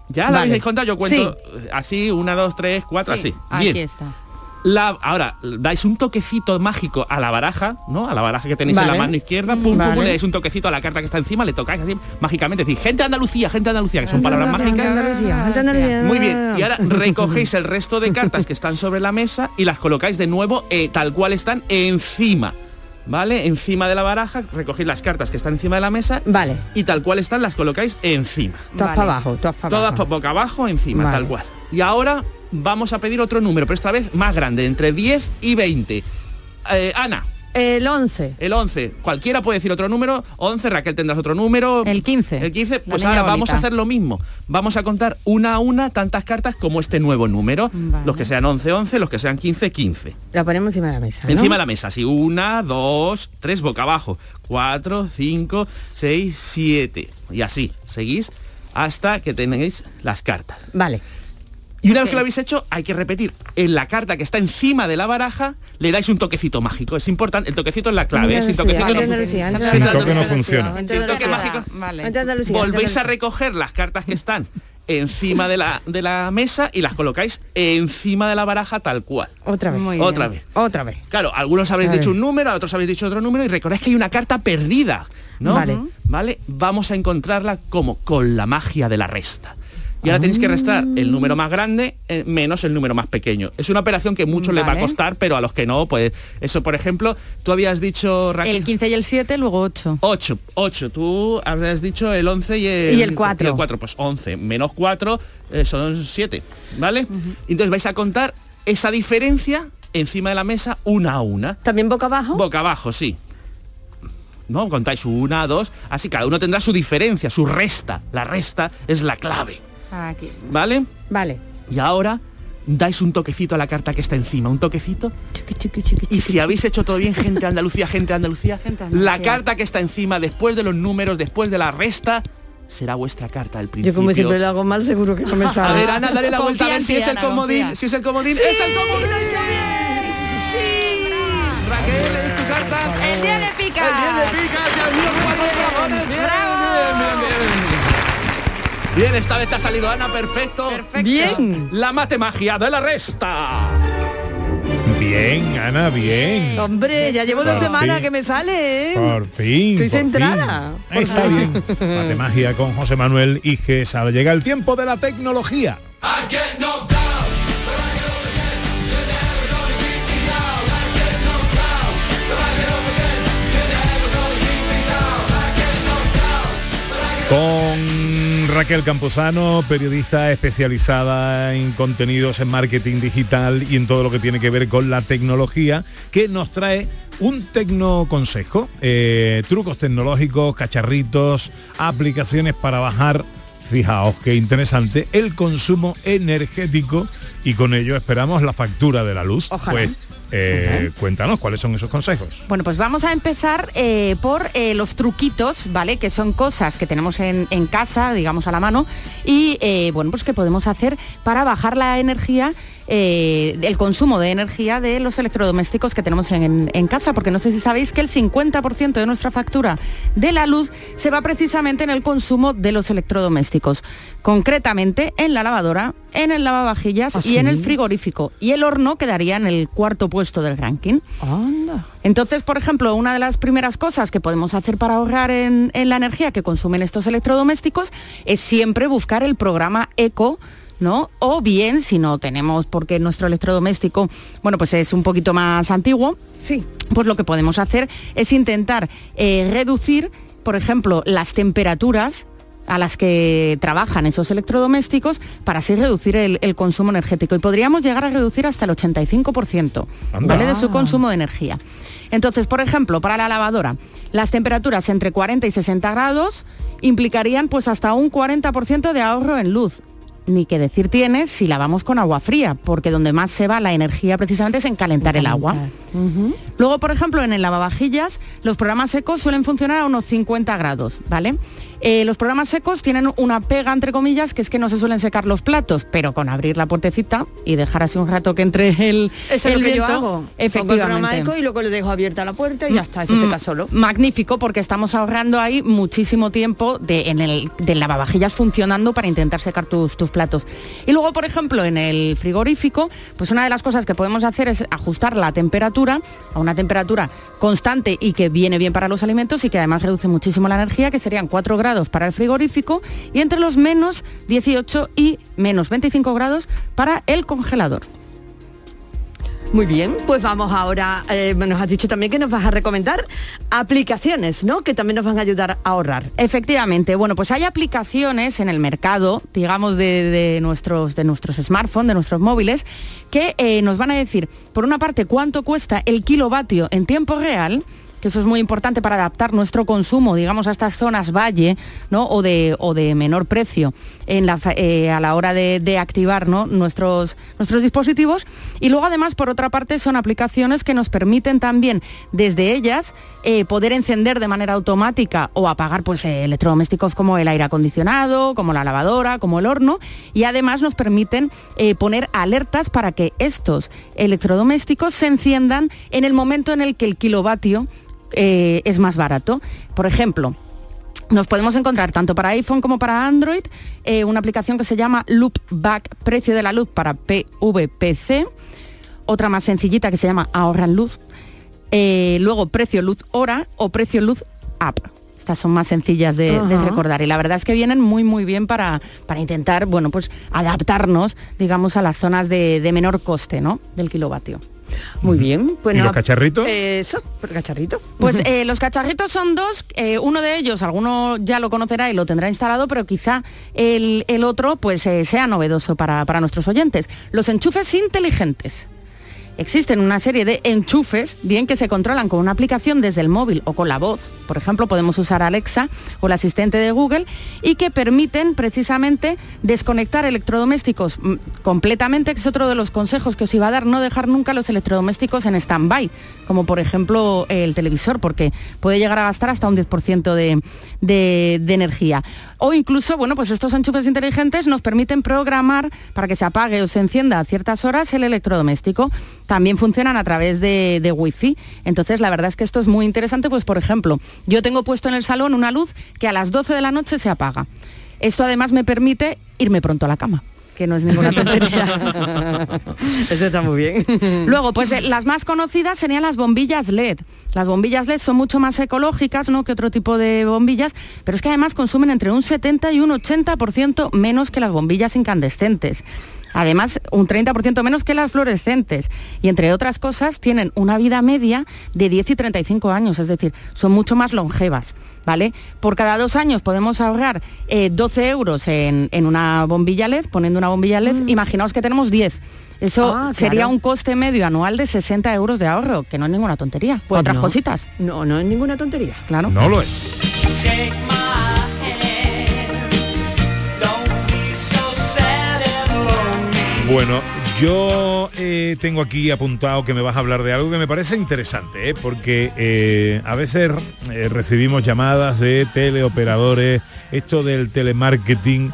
¿Ya la Vale. habéis contado? Yo cuento así, una, dos, tres, cuatro, Sí, así. aquí Bien. está. La, ahora, dais un toquecito mágico a la baraja, ¿no? A la baraja que tenéis en la mano izquierda, pum, pum, Vale. pum, le dais un toquecito a la carta que está encima, le tocáis así mágicamente. Decís, gente de Andalucía, gente de Andalucía, que son palabras mágicas. de Andalucía, gente de Andalucía. Muy bien, y ahora recogéis el resto de cartas que están sobre la mesa y las colocáis de nuevo eh, tal cual están encima. ¿Vale? Encima de la baraja, recogéis las cartas que están encima de la mesa. Vale. Y tal cual están, las colocáis encima. Todas para abajo, todas para Todas abajo. po- boca abajo, encima, Vale. tal cual. Y ahora vamos a pedir otro número, pero esta vez más grande, entre 10 y 20. Eh, Ana, El 11. el 11. Cualquiera puede decir otro número. 11, Raquel tendrás otro número. El 15. El 15, La pues ahora vamos bonita. a hacer lo mismo. Vamos a contar una a una tantas cartas como este nuevo número. Vale. Los que sean 11, 11, los que sean 15, 15. La ponemos encima de la mesa. ¿no? Encima de la mesa, así. Una, dos, tres, boca abajo. Cuatro, cinco, seis, siete. Y así, seguís hasta que tenéis las cartas. Vale. Y una vez que lo habéis hecho, hay que repetir. En la carta que está encima de la baraja, le dais un toquecito mágico. Es importante. El toquecito es la clave. Sin toque no funciona. Sin toque mágico. Vale. Volvéis a recoger las cartas que están encima de la, de la mesa y las colocáis encima de la baraja tal cual. Otra vez. Muy Otra bien. vez. Otra vez. Claro, algunos habréis A dicho un número, otros habéis dicho otro número y recordáis que hay una carta perdida, ¿no? Vale. ¿Vale? Vamos a encontrarla como con la magia de la resta. Y ahora tenéis que restar el número más grande eh, menos el número más pequeño. Es una operación que mucho le va a Vale. costar, pero a los que no, pues eso, por ejemplo, tú habías dicho, Raquel... El 15 y el 7, luego 8. 8, 8. Tú habías dicho el 11 y el, Y el cuatro. y el 4, pues 11 menos 4 eh, son 7, ¿vale? Entonces vais a contar esa diferencia encima de la mesa una a una. ¿También boca abajo? Boca abajo, sí. No, contáis una, dos, así cada uno tendrá su diferencia, su resta. La resta es la clave, Aquí está. ¿vale? Vale. Y ahora dais un toquecito a la carta que está encima, un toquecito. Y si habéis hecho todo bien, gente de Andalucía, gente de Andalucía, Gente de Andalucía. la carta que está encima, después de los números, después de la resta, será vuestra carta del principio. Yo como siempre lo hago mal, seguro que no me A sale. ver, Ana, dale la vuelta a ver si es el comodín. confía. Si es el comodín, ¡Sí! es el comodín. ¡Lo he hecho ¡Sí! Raquel, ¿es tu carta? El día de picas. El día de picas, Dios mío, cuatro dragones. Bien, bien, bien, bien. Esta vez te ha salido Ana, perfecto. Perfecto. Bien. La matemagia de la resta. Bien, Ana, bien. Hombre, ya llevo dos semanas fin. que me sale, ¿eh? Por fin. Estoy por centrada. fin. Está bien. Matemagia con José Manuel Iges. Ahora llega el tiempo de la tecnología. Con Raquel Campuzano, periodista especializada en contenidos en marketing digital y en todo lo que tiene que ver con la tecnología, que nos trae un tecnoconsejo, eh, trucos tecnológicos, cacharritos, aplicaciones para bajar, fijaos qué interesante, el consumo energético y con ello esperamos la factura de la luz. Ojalá. Pues eh, cuéntanos cuáles son esos consejos. Bueno, pues vamos a empezar eh, por eh, los truquitos, ¿vale? Que son cosas que tenemos en, en casa, digamos a la mano, y bueno, pues que podemos hacer para bajar la energía, eh, el consumo de energía de los electrodomésticos que tenemos en, en casa, porque no sé si sabéis que el 50% de nuestra factura de la luz se va precisamente en el consumo de los electrodomésticos, concretamente en la lavadora, en el lavavajillas ¿Ah, y en el frigorífico. Y el horno quedaría en el cuarto puesto del ranking. Anda. Entonces, por ejemplo, una de las primeras cosas que podemos hacer para ahorrar en, en la energía que consumen estos electrodomésticos es siempre buscar el programa Eco. ¿No? O bien, si no tenemos, porque nuestro electrodoméstico, bueno, pues es un poquito más antiguo, Sí. pues lo que podemos hacer es intentar eh, reducir, por ejemplo, las temperaturas a las que trabajan esos electrodomésticos para así reducir el, el consumo energético. Y podríamos llegar a reducir hasta el 85% Anda. ¿vale? de su consumo de energía. Entonces, por ejemplo, para la lavadora, las temperaturas entre 40 y 60 grados implicarían pues hasta un 40% de ahorro en luz. Ni que decir tiene si lavamos con agua fría, porque donde más se va la energía precisamente es en calentar el agua. Luego, por ejemplo, en el lavavajillas, los programas secos suelen funcionar a unos 50 grados, ¿vale? Eh, los programas secos tienen una pega, entre comillas, que es que no se suelen secar los platos, pero con abrir la puertecita y dejar así un rato que entre el, Eso el es lo que yo hago. Pongo el Efectivamente. y luego le dejo abierta la puerta y ya está, se Mm, seca solo. Magnífico, porque estamos ahorrando ahí muchísimo tiempo de, en el del lavavajillas funcionando para intentar secar tus, tus platos. Y luego, por ejemplo, en el frigorífico, pues una de las cosas que podemos hacer es ajustar la temperatura a una temperatura constante y que viene bien para los alimentos y que además reduce muchísimo la energía, que serían 4 grados para el frigorífico y entre los menos 18 y menos 25 grados para el congelador. Muy bien, pues vamos ahora, eh, nos has dicho también que nos vas a recomendar aplicaciones, ¿no? Que también nos van a ayudar a ahorrar. Efectivamente, bueno, pues hay aplicaciones en el mercado, digamos, de, de nuestros, de nuestros smartphones, de nuestros móviles, que eh, nos van a decir, por una parte, cuánto cuesta el kilovatio en tiempo real, eso es muy importante para adaptar nuestro consumo, digamos, a estas zonas valle, ¿no? O de, o de menor precio en la eh, a la hora de, de activar ¿no? nuestros, nuestros dispositivos. Y luego, además, por otra parte, son aplicaciones que nos permiten también, desde ellas, eh, poder encender de manera automática o apagar pues, eh, electrodomésticos como el aire acondicionado, como la lavadora, como el horno. Y además nos permiten poner alertas para que estos electrodomésticos se enciendan en el momento en el que el kilovatio eh, es más barato. Por ejemplo, nos podemos encontrar tanto para iPhone como para Android eh, una aplicación que se llama Loopback Precio de la Luz para PVPC, otra más sencillita que se llama Ahorra en Luz, eh, luego Precio Luz Hora o Precio Luz App. Estas son más sencillas de, recordar y la verdad es que vienen muy muy bien para, para intentar, bueno, pues adaptarnos, digamos, a las zonas de, de menor coste, ¿no? Del kilovatio. Muy bien. Pues ¿Y los cacharritos? Eso, por cacharrito. Pues eh, los cacharritos son dos, eh, uno de ellos, alguno ya lo conocerá y lo tendrá instalado, pero quizá el, el otro pues eh, sea novedoso para, para nuestros oyentes. Los enchufes inteligentes. Existen una serie de enchufes, bien que se controlan con una aplicación desde el móvil o con la voz. Por ejemplo, podemos usar Alexa o el asistente de Google y que permiten precisamente desconectar electrodomésticos mm, completamente, que es otro de los consejos que os iba a dar, no dejar nunca los electrodomésticos en stand-by, como por ejemplo el televisor, porque puede llegar a gastar hasta un 10% de, de- de energía. O incluso, bueno, pues estos enchufes inteligentes nos permiten programar para que se apague o se encienda a ciertas horas el electrodoméstico. También funcionan a través de, de Wi-Fi. Entonces, la verdad es que esto es muy interesante, pues por ejemplo, yo tengo puesto en el salón una luz que a las 12 de la noche se apaga. Esto además me permite irme pronto a la cama que no es ninguna tontería. Eso está muy bien. Luego, pues eh, las más conocidas serían las bombillas LED. Las bombillas LED son mucho más ecológicas ¿no? que otro tipo de bombillas, pero es que además consumen entre un 70 y un 80% menos que las bombillas incandescentes. Además, un 30% menos que las fluorescentes. Y entre otras cosas, tienen una vida media de 10 y 35 años, es decir, son mucho más longevas. ¿Vale? Por cada dos años podemos ahorrar eh, 12 euros en, en una bombilla LED, poniendo una bombilla LED. Imaginaos que tenemos 10. Eso Ah, sería claro. un coste medio anual de 60 euros de ahorro, que no es ninguna tontería. Pues Otras no. cositas. No, no es ninguna tontería. Claro. No lo es. Bueno, yo eh, tengo aquí apuntado que me vas a hablar de algo que me parece interesante, ¿eh? porque eh, a veces recibimos llamadas de teleoperadores, esto del telemarketing,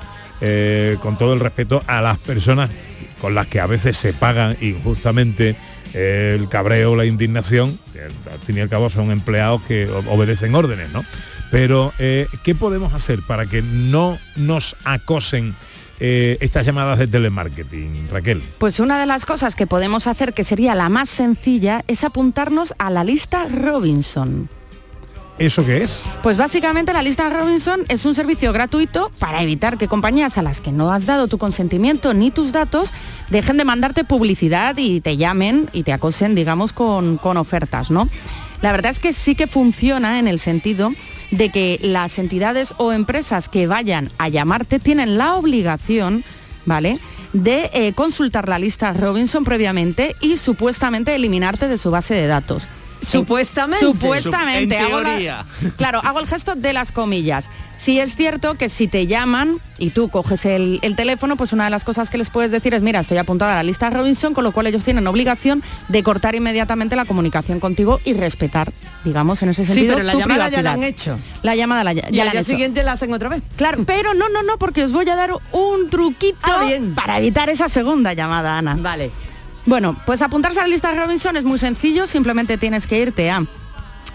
con todo el respeto a las personas con las que a veces se pagan injustamente el cabreo, la indignación, que al fin y al cabo son empleados que obedecen órdenes, ¿no? Pero, ¿qué podemos hacer para que no nos acosen eh, estas llamadas de telemarketing, Raquel? Pues una de las cosas que podemos hacer, que sería la más sencilla, es apuntarnos a la lista Robinson. ¿Eso qué es? Pues básicamente la lista Robinson es un servicio gratuito para evitar que compañías a las que no has dado tu consentimiento ni tus datos dejen de mandarte publicidad y te llamen y te acosen, digamos, con, con ofertas, ¿no? La verdad es que sí que funciona en el sentido de que las entidades o empresas que vayan a llamarte tienen la obligación, ¿vale? de eh, consultar la lista Robinson previamente y supuestamente eliminarte de su base de datos. Supuestamente. Supuestamente. En hago la- claro, hago el gesto de las comillas. Sí es cierto que si te llaman y tú coges el, el teléfono, pues una de las cosas que les puedes decir es, mira, estoy apuntada a la lista Robinson, con lo cual ellos tienen obligación de cortar inmediatamente la comunicación contigo y respetar, digamos, en ese Sí, sentido. pero la tu llamada ya la han hecho. La llamada la, ya Y la al día siguiente la hacen otra vez. Claro, pero no, no, no, porque os voy a dar un truquito Ah, bien. para evitar esa segunda llamada, Ana. Vale. Bueno, pues apuntarse a la lista Robinson es muy sencillo, simplemente tienes que irte a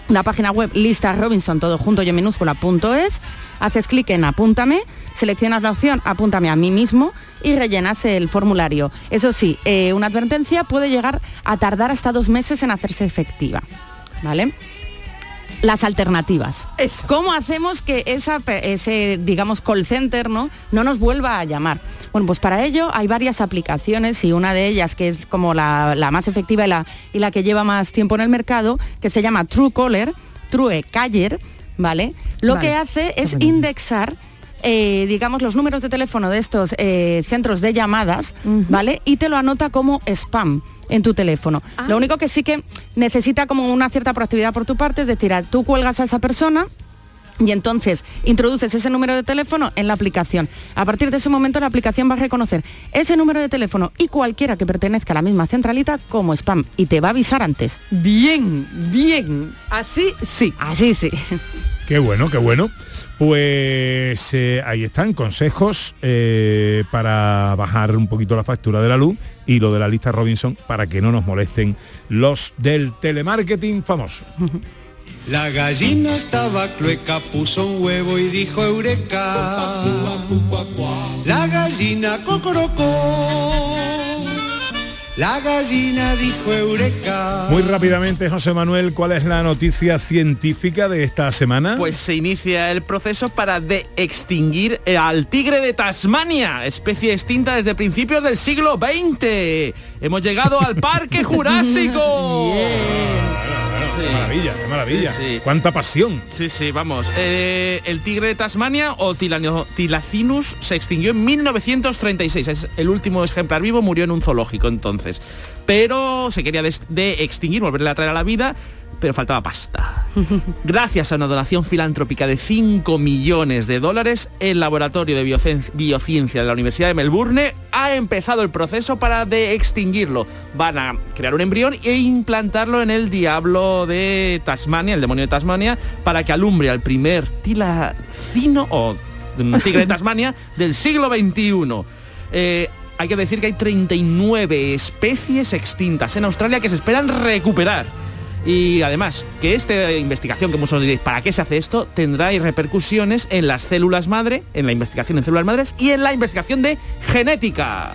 la página web lista Robinson, todo junto y en minúscula, punto es, haces clic en apúntame, seleccionas la opción apúntame a mí mismo y rellenas el formulario. Eso sí, eh, una advertencia puede llegar a tardar hasta dos meses en hacerse efectiva. ¿Vale? Las alternativas. ¿Cómo hacemos que esa, ese, digamos, call center ¿no? no nos vuelva a llamar? Bueno, pues para ello hay varias aplicaciones y una de ellas, que es como la, la más efectiva y la, y la que lleva más tiempo en el mercado, que se llama Truecaller, True Caller, ¿vale? Lo Vale. que hace es indexar eh, digamos, los números de teléfono de estos eh, centros de llamadas, ¿vale? Y te lo anota como spam en tu teléfono. Lo único que sí que necesita como una cierta proactividad por tu parte, es decir, a- tú cuelgas a esa persona y entonces introduces ese número de teléfono en la aplicación. A partir de ese momento la aplicación va a reconocer ese número de teléfono y cualquiera que pertenezca a la misma centralita como spam y te va a avisar antes. Bien, bien. Así sí. Así sí. Qué bueno, qué bueno. Pues eh, ahí están consejos eh, para bajar un poquito la factura de la luz y lo de la lista Robinson para que no nos molesten los del telemarketing famoso. La gallina estaba clueca, puso un huevo y dijo eureka. La gallina cocorocó. La gallina dijo Eureka. Muy rápidamente, José Manuel, ¿cuál es la noticia científica de esta semana? Pues se inicia el proceso para de extinguir al tigre de Tasmania, especie extinta desde principios del siglo XX. Hemos llegado al Parque Jurásico. Qué maravilla, qué maravilla. Sí, sí. Cuánta pasión. Sí, sí, vamos. Eh, el tigre de Tasmania o Tilacinus se extinguió en 1936. Es el último ejemplar vivo, murió en un zoológico entonces. Pero se quería des- de extinguir, volverle a traer a la vida, pero faltaba pasta. Gracias a una donación filantrópica de 5 millones de dólares, el Laboratorio de Biocien- Biociencia de la Universidad de Melbourne ha empezado el proceso para de extinguirlo. Van a crear un embrión e implantarlo en el diablo de Tasmania, el demonio de Tasmania, para que alumbre al primer tilacino o un tigre de Tasmania del siglo XXI. Eh, hay que decir que hay 39 especies extintas en Australia que se esperan recuperar. Y además, que esta investigación, que muchos diréis, ¿para qué se hace esto? Tendrá repercusiones en las células madre, en la investigación en células madres y en la investigación de genética.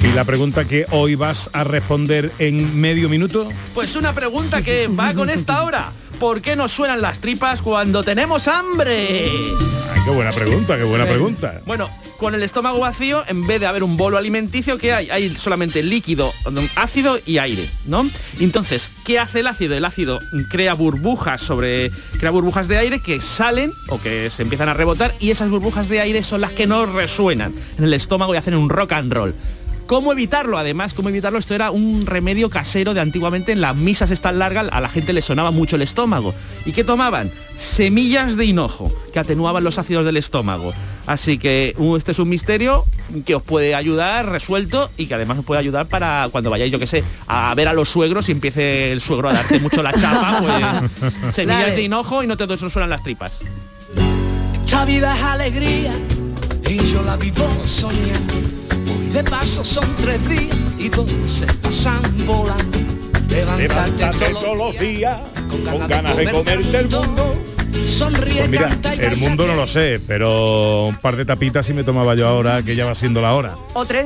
Y la pregunta que hoy vas a responder en medio minuto. Pues una pregunta que va con esta hora. ¿Por qué nos suenan las tripas cuando tenemos hambre? Ay, qué buena pregunta, qué buena pregunta. Bueno, con el estómago vacío, en vez de haber un bolo alimenticio, ¿qué hay? Hay solamente líquido, ácido y aire, ¿no? Entonces, ¿qué hace el ácido? El ácido crea burbujas sobre. crea burbujas de aire que salen o que se empiezan a rebotar y esas burbujas de aire son las que nos resuenan en el estómago y hacen un rock and roll. ¿Cómo evitarlo? Además, ¿cómo evitarlo? Esto era un remedio casero de antiguamente en las misas estas largas, a la gente le sonaba mucho el estómago. ¿Y qué tomaban? Semillas de hinojo, que atenuaban los ácidos del estómago. Así que uh, este es un misterio que os puede ayudar resuelto y que además os puede ayudar para cuando vayáis, yo que sé, a ver a los suegros y empiece el suegro a darte mucho la chapa, pues semillas de hinojo y no te suenan las tripas. Esta vida es alegría y yo la vivo soñando. De paso son tres días y dos se pasan volando. Levantarte, todos los días con ganas, de comerte el mundo. Sonríe, Pues mira, y el mundo no lo sé, pero un par de tapitas sí me tomaba yo ahora, que ya va siendo la hora. O tres.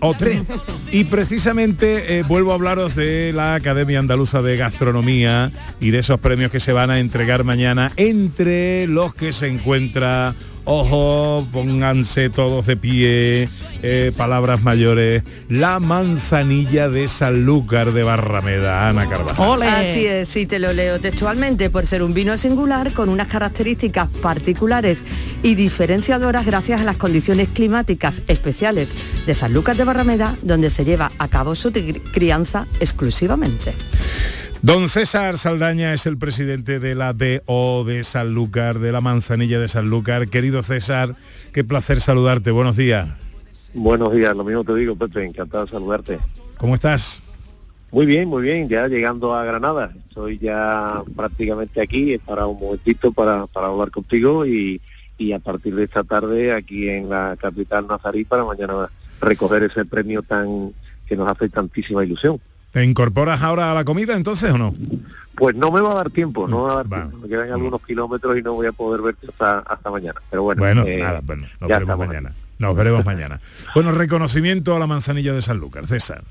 O tres. Y precisamente eh, vuelvo a hablaros de la Academia Andaluza de Gastronomía y de esos premios que se van a entregar mañana, entre los que se encuentra, ojo, pónganse todos de pie, eh, palabras mayores, la manzanilla de Sanlúcar de Barrameda, Ana Carvajal. Así es, sí te lo leo textualmente, por ser un vino singular con unas características particulares y diferenciadoras gracias a las condiciones climáticas especiales de San Lucas de Barrameda, donde se lleva a cabo su crianza exclusivamente. Don César Saldaña es el presidente de la DO de Sanlúcar, de la Manzanilla de Sanlúcar. Querido César, qué placer saludarte. Buenos días. Buenos días, lo mismo te digo, Pepe, encantado de saludarte. ¿Cómo estás? Muy bien, muy bien, ya llegando a Granada. Estoy ya prácticamente aquí, es para un momentito para, para hablar contigo y, y a partir de esta tarde aquí en la capital nazarí para mañana recoger ese premio tan que nos hace tantísima ilusión. ¿Te incorporas ahora a la comida entonces o no? Pues no me va a dar tiempo, no me va a dar tiempo. Me quedan algunos kilómetros y no voy a poder verte hasta, hasta mañana. Pero bueno, Bueno, eh, nada, bueno, nos ya veremos mañana. Nos veremos mañana. Bueno, reconocimiento a la Manzanilla de Sanlúcar, César.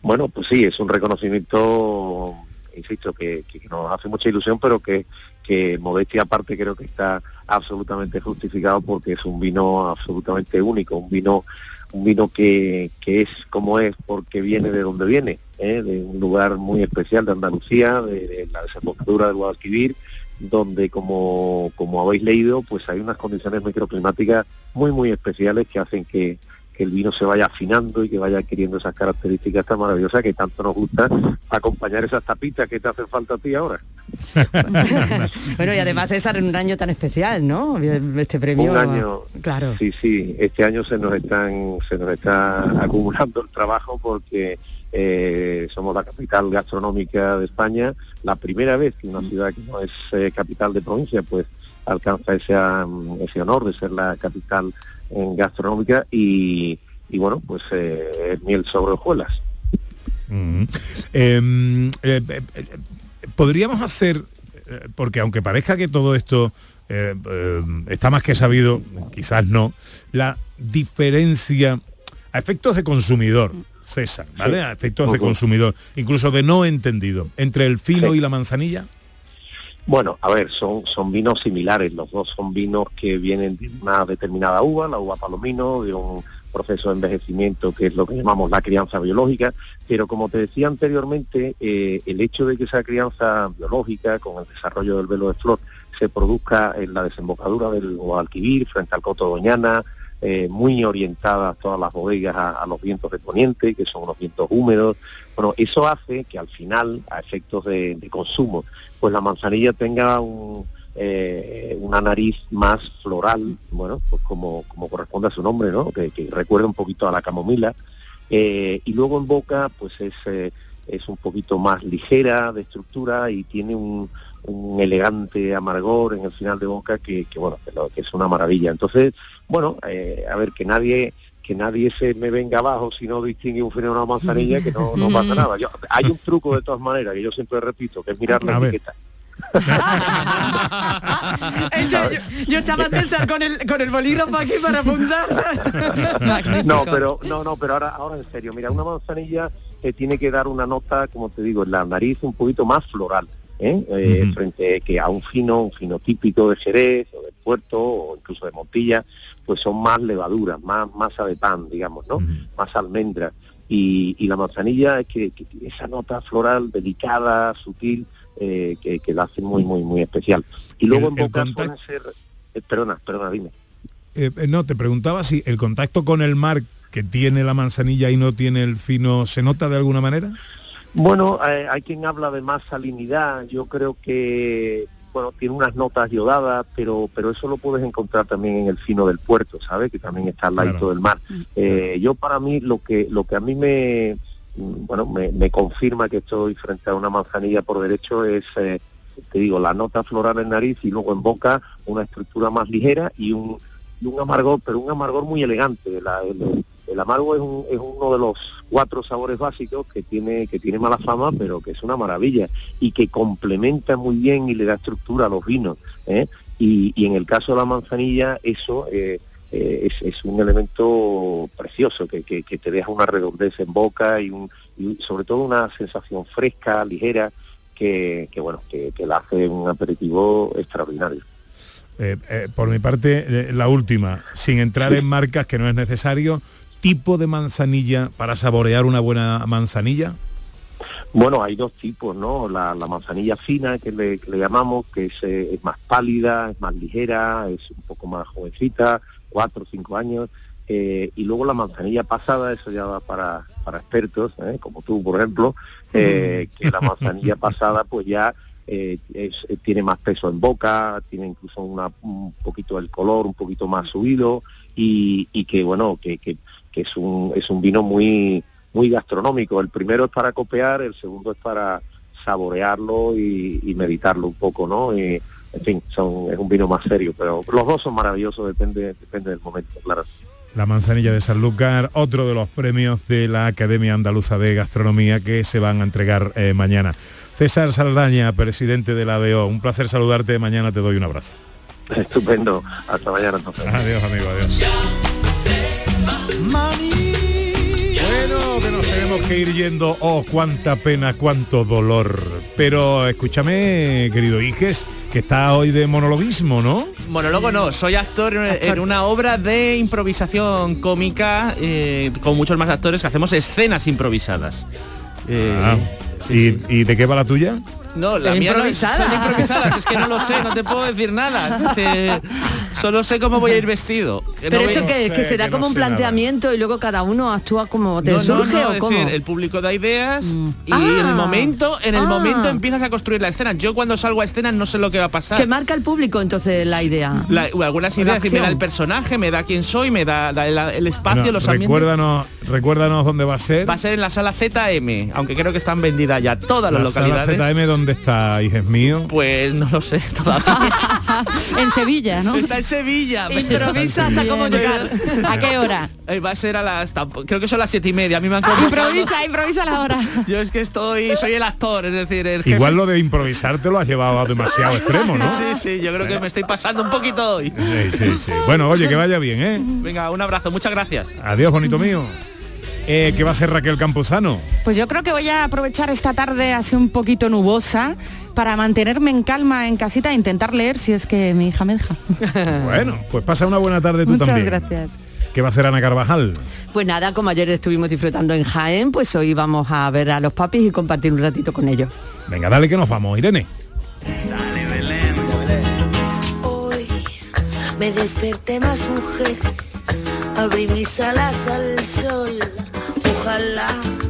Bueno, pues sí, es un reconocimiento, insisto, que, que nos hace mucha ilusión, pero que, que modestia aparte creo que está absolutamente justificado porque es un vino absolutamente único, un vino un vino que, que es como es porque viene de donde viene, ¿eh? de un lugar muy especial de Andalucía, de, la desembocadura del Guadalquivir, donde como, como habéis leído, pues hay unas condiciones microclimáticas muy muy especiales que hacen que, que el vino se vaya afinando y que vaya adquiriendo esas características tan maravillosas que tanto nos gusta acompañar esas tapitas que te hacen falta a ti ahora. Bueno, y además César en un año tan especial, ¿no? Este premio. Un año, Claro. sí, sí, este año se nos están, se nos está acumulando el trabajo porque eh, somos la capital gastronómica de España, la primera vez que una ciudad que no es eh, capital de provincia, pues alcanza ese, um, ese honor de ser la capital en gastronómica y, y bueno, pues eh, miel sobre hojuelas. Mm. Eh, eh, eh, Podríamos hacer, porque aunque parezca que todo esto está más que sabido, quizás no, la diferencia a efectos de consumidor, César, ¿vale? A efectos de consumidor, incluso de no entendido, entre el fino y la manzanilla. Bueno, a ver, son, son vinos similares, los dos son vinos que vienen de una determinada uva, la uva palomino, de un proceso de envejecimiento que es lo que llamamos la crianza biológica, pero como te decía anteriormente, eh, el hecho de que esa crianza biológica, con el desarrollo del velo de flor, se produzca en la desembocadura del Guadalquivir, frente al Coto Doñana, eh, muy orientadas todas las bodegas a, los vientos de poniente, que son unos vientos húmedos. Bueno, eso hace que al final, a efectos de, consumo, pues la manzanilla tenga un, eh, una nariz más floral, bueno, pues como, corresponde a su nombre, ¿no? Que, que recuerda un poquito a la camomila. Eh, y luego en boca, pues es, eh, es un poquito más ligera de estructura y tiene un, un elegante amargor en el final de boca que, que, bueno, que, lo- que es una maravilla. Entonces, bueno, eh, a ver, que nadie que nadie se me venga abajo si no distingue un una manzanilla, que no, no pasa nada. Yo- hay un truco de todas maneras que yo siempre repito, que es mirar la etiqueta. yo, yo- yo estaba César con el, con el bolígrafo aquí para apuntar. No, pero no, no, pero ahora, ahora en serio, mira, una manzanilla eh, tiene que dar una nota, como te digo, en la nariz un poquito más floral, ¿eh? Eh, frente que a un fino, un fino típico de Jerez o del Puerto o incluso de Montilla, pues son más levaduras, más masa de pan, digamos, ¿no? Más almendras. Y, y la manzanilla es que, esa nota floral delicada, sutil, eh, que, que la hace muy, muy, muy especial. Y luego El- en boca contacto- suelen ser... perdona, perdona, dime. No, te preguntaba si el contacto con el mar que tiene la manzanilla y no tiene el fino, ¿se nota de alguna manera? Bueno, eh, hay quien habla de más salinidad. Yo creo que, bueno, tiene unas notas yodadas, pero pero eso lo puedes encontrar también en el fino del puerto, ¿sabes? Que también está al ladito Claro. del mar. Eh, yo para mí lo que lo que a mí me mm, bueno me, me confirma que estoy frente a una manzanilla por derecho es eh, te digo la nota floral en nariz y luego en boca una estructura más ligera y un y un amargor, pero un amargor muy elegante. La- el, el amargo es, un- es uno de los cuatro sabores básicos que tiene que tiene mala fama, pero que es una maravilla y que complementa muy bien y le da estructura a los vinos. ¿eh? Y, en el caso de la manzanilla, eso eh, eh, es, un elemento precioso que, te deja una redondez en boca y, sobre todo una sensación fresca, ligera, que, bueno, que, la hace un aperitivo extraordinario. Por mi parte, la última, sin entrar en marcas que no es necesario, tipo de manzanilla para saborear una buena manzanilla. Bueno, hay dos tipos, ¿no? La, la manzanilla fina, que le, que le llamamos, que es, eh, es más pálida, es más ligera, es un poco más jovencita, cuatro o cinco años. eh, y luego la manzanilla pasada, eso ya va para, para expertos, ¿eh? como tú, por ejemplo, eh, que la manzanilla pasada pues ya eh, es- eh, tiene más peso en boca, tiene incluso una- un poquito del color, un poquito más subido y, y que bueno, que, que- que es un es un vino muy muy gastronómico. El primero es para copiar, el segundo es para saborearlo y, y meditarlo un poco, ¿no? Y, en fin, son, es un vino más serio, pero los dos son maravillosos, depende, depende del momento, claro. La manzanilla de Sanlúcar, otro de los premios de la Academia Andaluza de Gastronomía que se van a entregar eh, mañana. César Saldaña, presidente de la ADO, un placer saludarte, mañana te doy un abrazo. Estupendo, hasta mañana entonces. Adiós amigo, adiós. Tenemos que ir yendo. Oh, cuánta pena, cuánto dolor. Pero escúchame, querido Iges, que está hoy de monologuismo, ¿no? Monólogo no, soy actor en, en una obra de improvisación cómica eh, con muchos más actores que hacemos escenas improvisadas. Eh, Ah, ¿y, ¿Y de qué va la tuya? No, la mía no es- son improvisadas, es que no lo sé, no te puedo decir nada. Dice, solo sé cómo voy a ir vestido. Que Pero no eso voy- que, que se da como un planteamiento y luego cada uno actúa como te No, no, surge no, o es cómo. decir, el público da ideas y Ah. en el momento, en el Ah. momento empiezas a construir la escena. Yo cuando salgo a escena no sé lo que va a pasar. Que marca el público entonces la idea. La- algunas ideas, decir, me da el personaje, me da quién soy, me da el espacio, Bueno, los ambientes. recuérdanos, recuérdanos dónde va a ser. Va a ser en la sala ZM, aunque creo que están vendidas ya todas la las sala localidades. ZM, ¿dónde está, hijes mío? Pues no lo sé todavía. en Sevilla, ¿no? Está en Sevilla. Improvisa hasta cómo llegar. ¿A qué hora? Eh, va a ser a las... Creo que son las siete y media. A mí me han convocado. Improvisa, improvisa la hora. Yo es que estoy... Soy el actor, es decir, el jefe. Igual lo de improvisar te lo has llevado a demasiado extremo, ¿no? Sí, sí, yo creo que me estoy pasando un poquito hoy. Sí, sí, sí. Bueno, oye, que vaya bien, ¿eh? Venga, un abrazo, muchas gracias. Adiós, bonito mío. Eh, ¿Qué va a ser Raquel Campuzano? Pues yo creo que voy a aprovechar esta tarde así un poquito nubosa para mantenerme en calma en casita e intentar leer si es que mi hija me deja. Bueno, pues pasa una buena tarde tú Muchas también. gracias. ¿Qué va a ser Ana Carvajal? Pues nada, como ayer estuvimos disfrutando en Jaén, pues hoy vamos a ver a los papis y compartir un ratito con ellos. Venga, dale que nos vamos, Irene. Hoy me desperté más mujer, abrí mis alas al sol, ojalá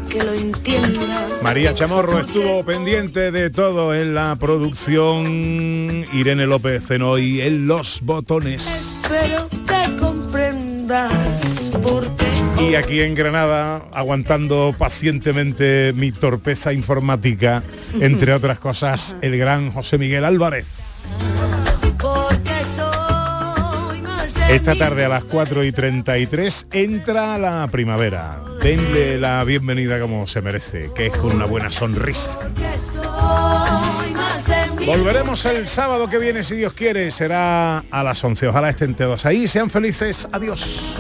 que lo entienda. María Chamorro estuvo pendiente de todo en la producción. Irene López Fenoy en los botones. Espero que comprendas porque Y aquí en Granada, aguantando pacientemente mi torpeza informática, entre otras cosas, el gran José Miguel Álvarez. Esta tarde a las 4 y 33 entra la primavera. Denle la bienvenida como se merece, que es con una buena sonrisa. Volveremos el sábado que viene, si Dios quiere, será a las 11. Ojalá estén todos ahí. Sean felices. Adiós.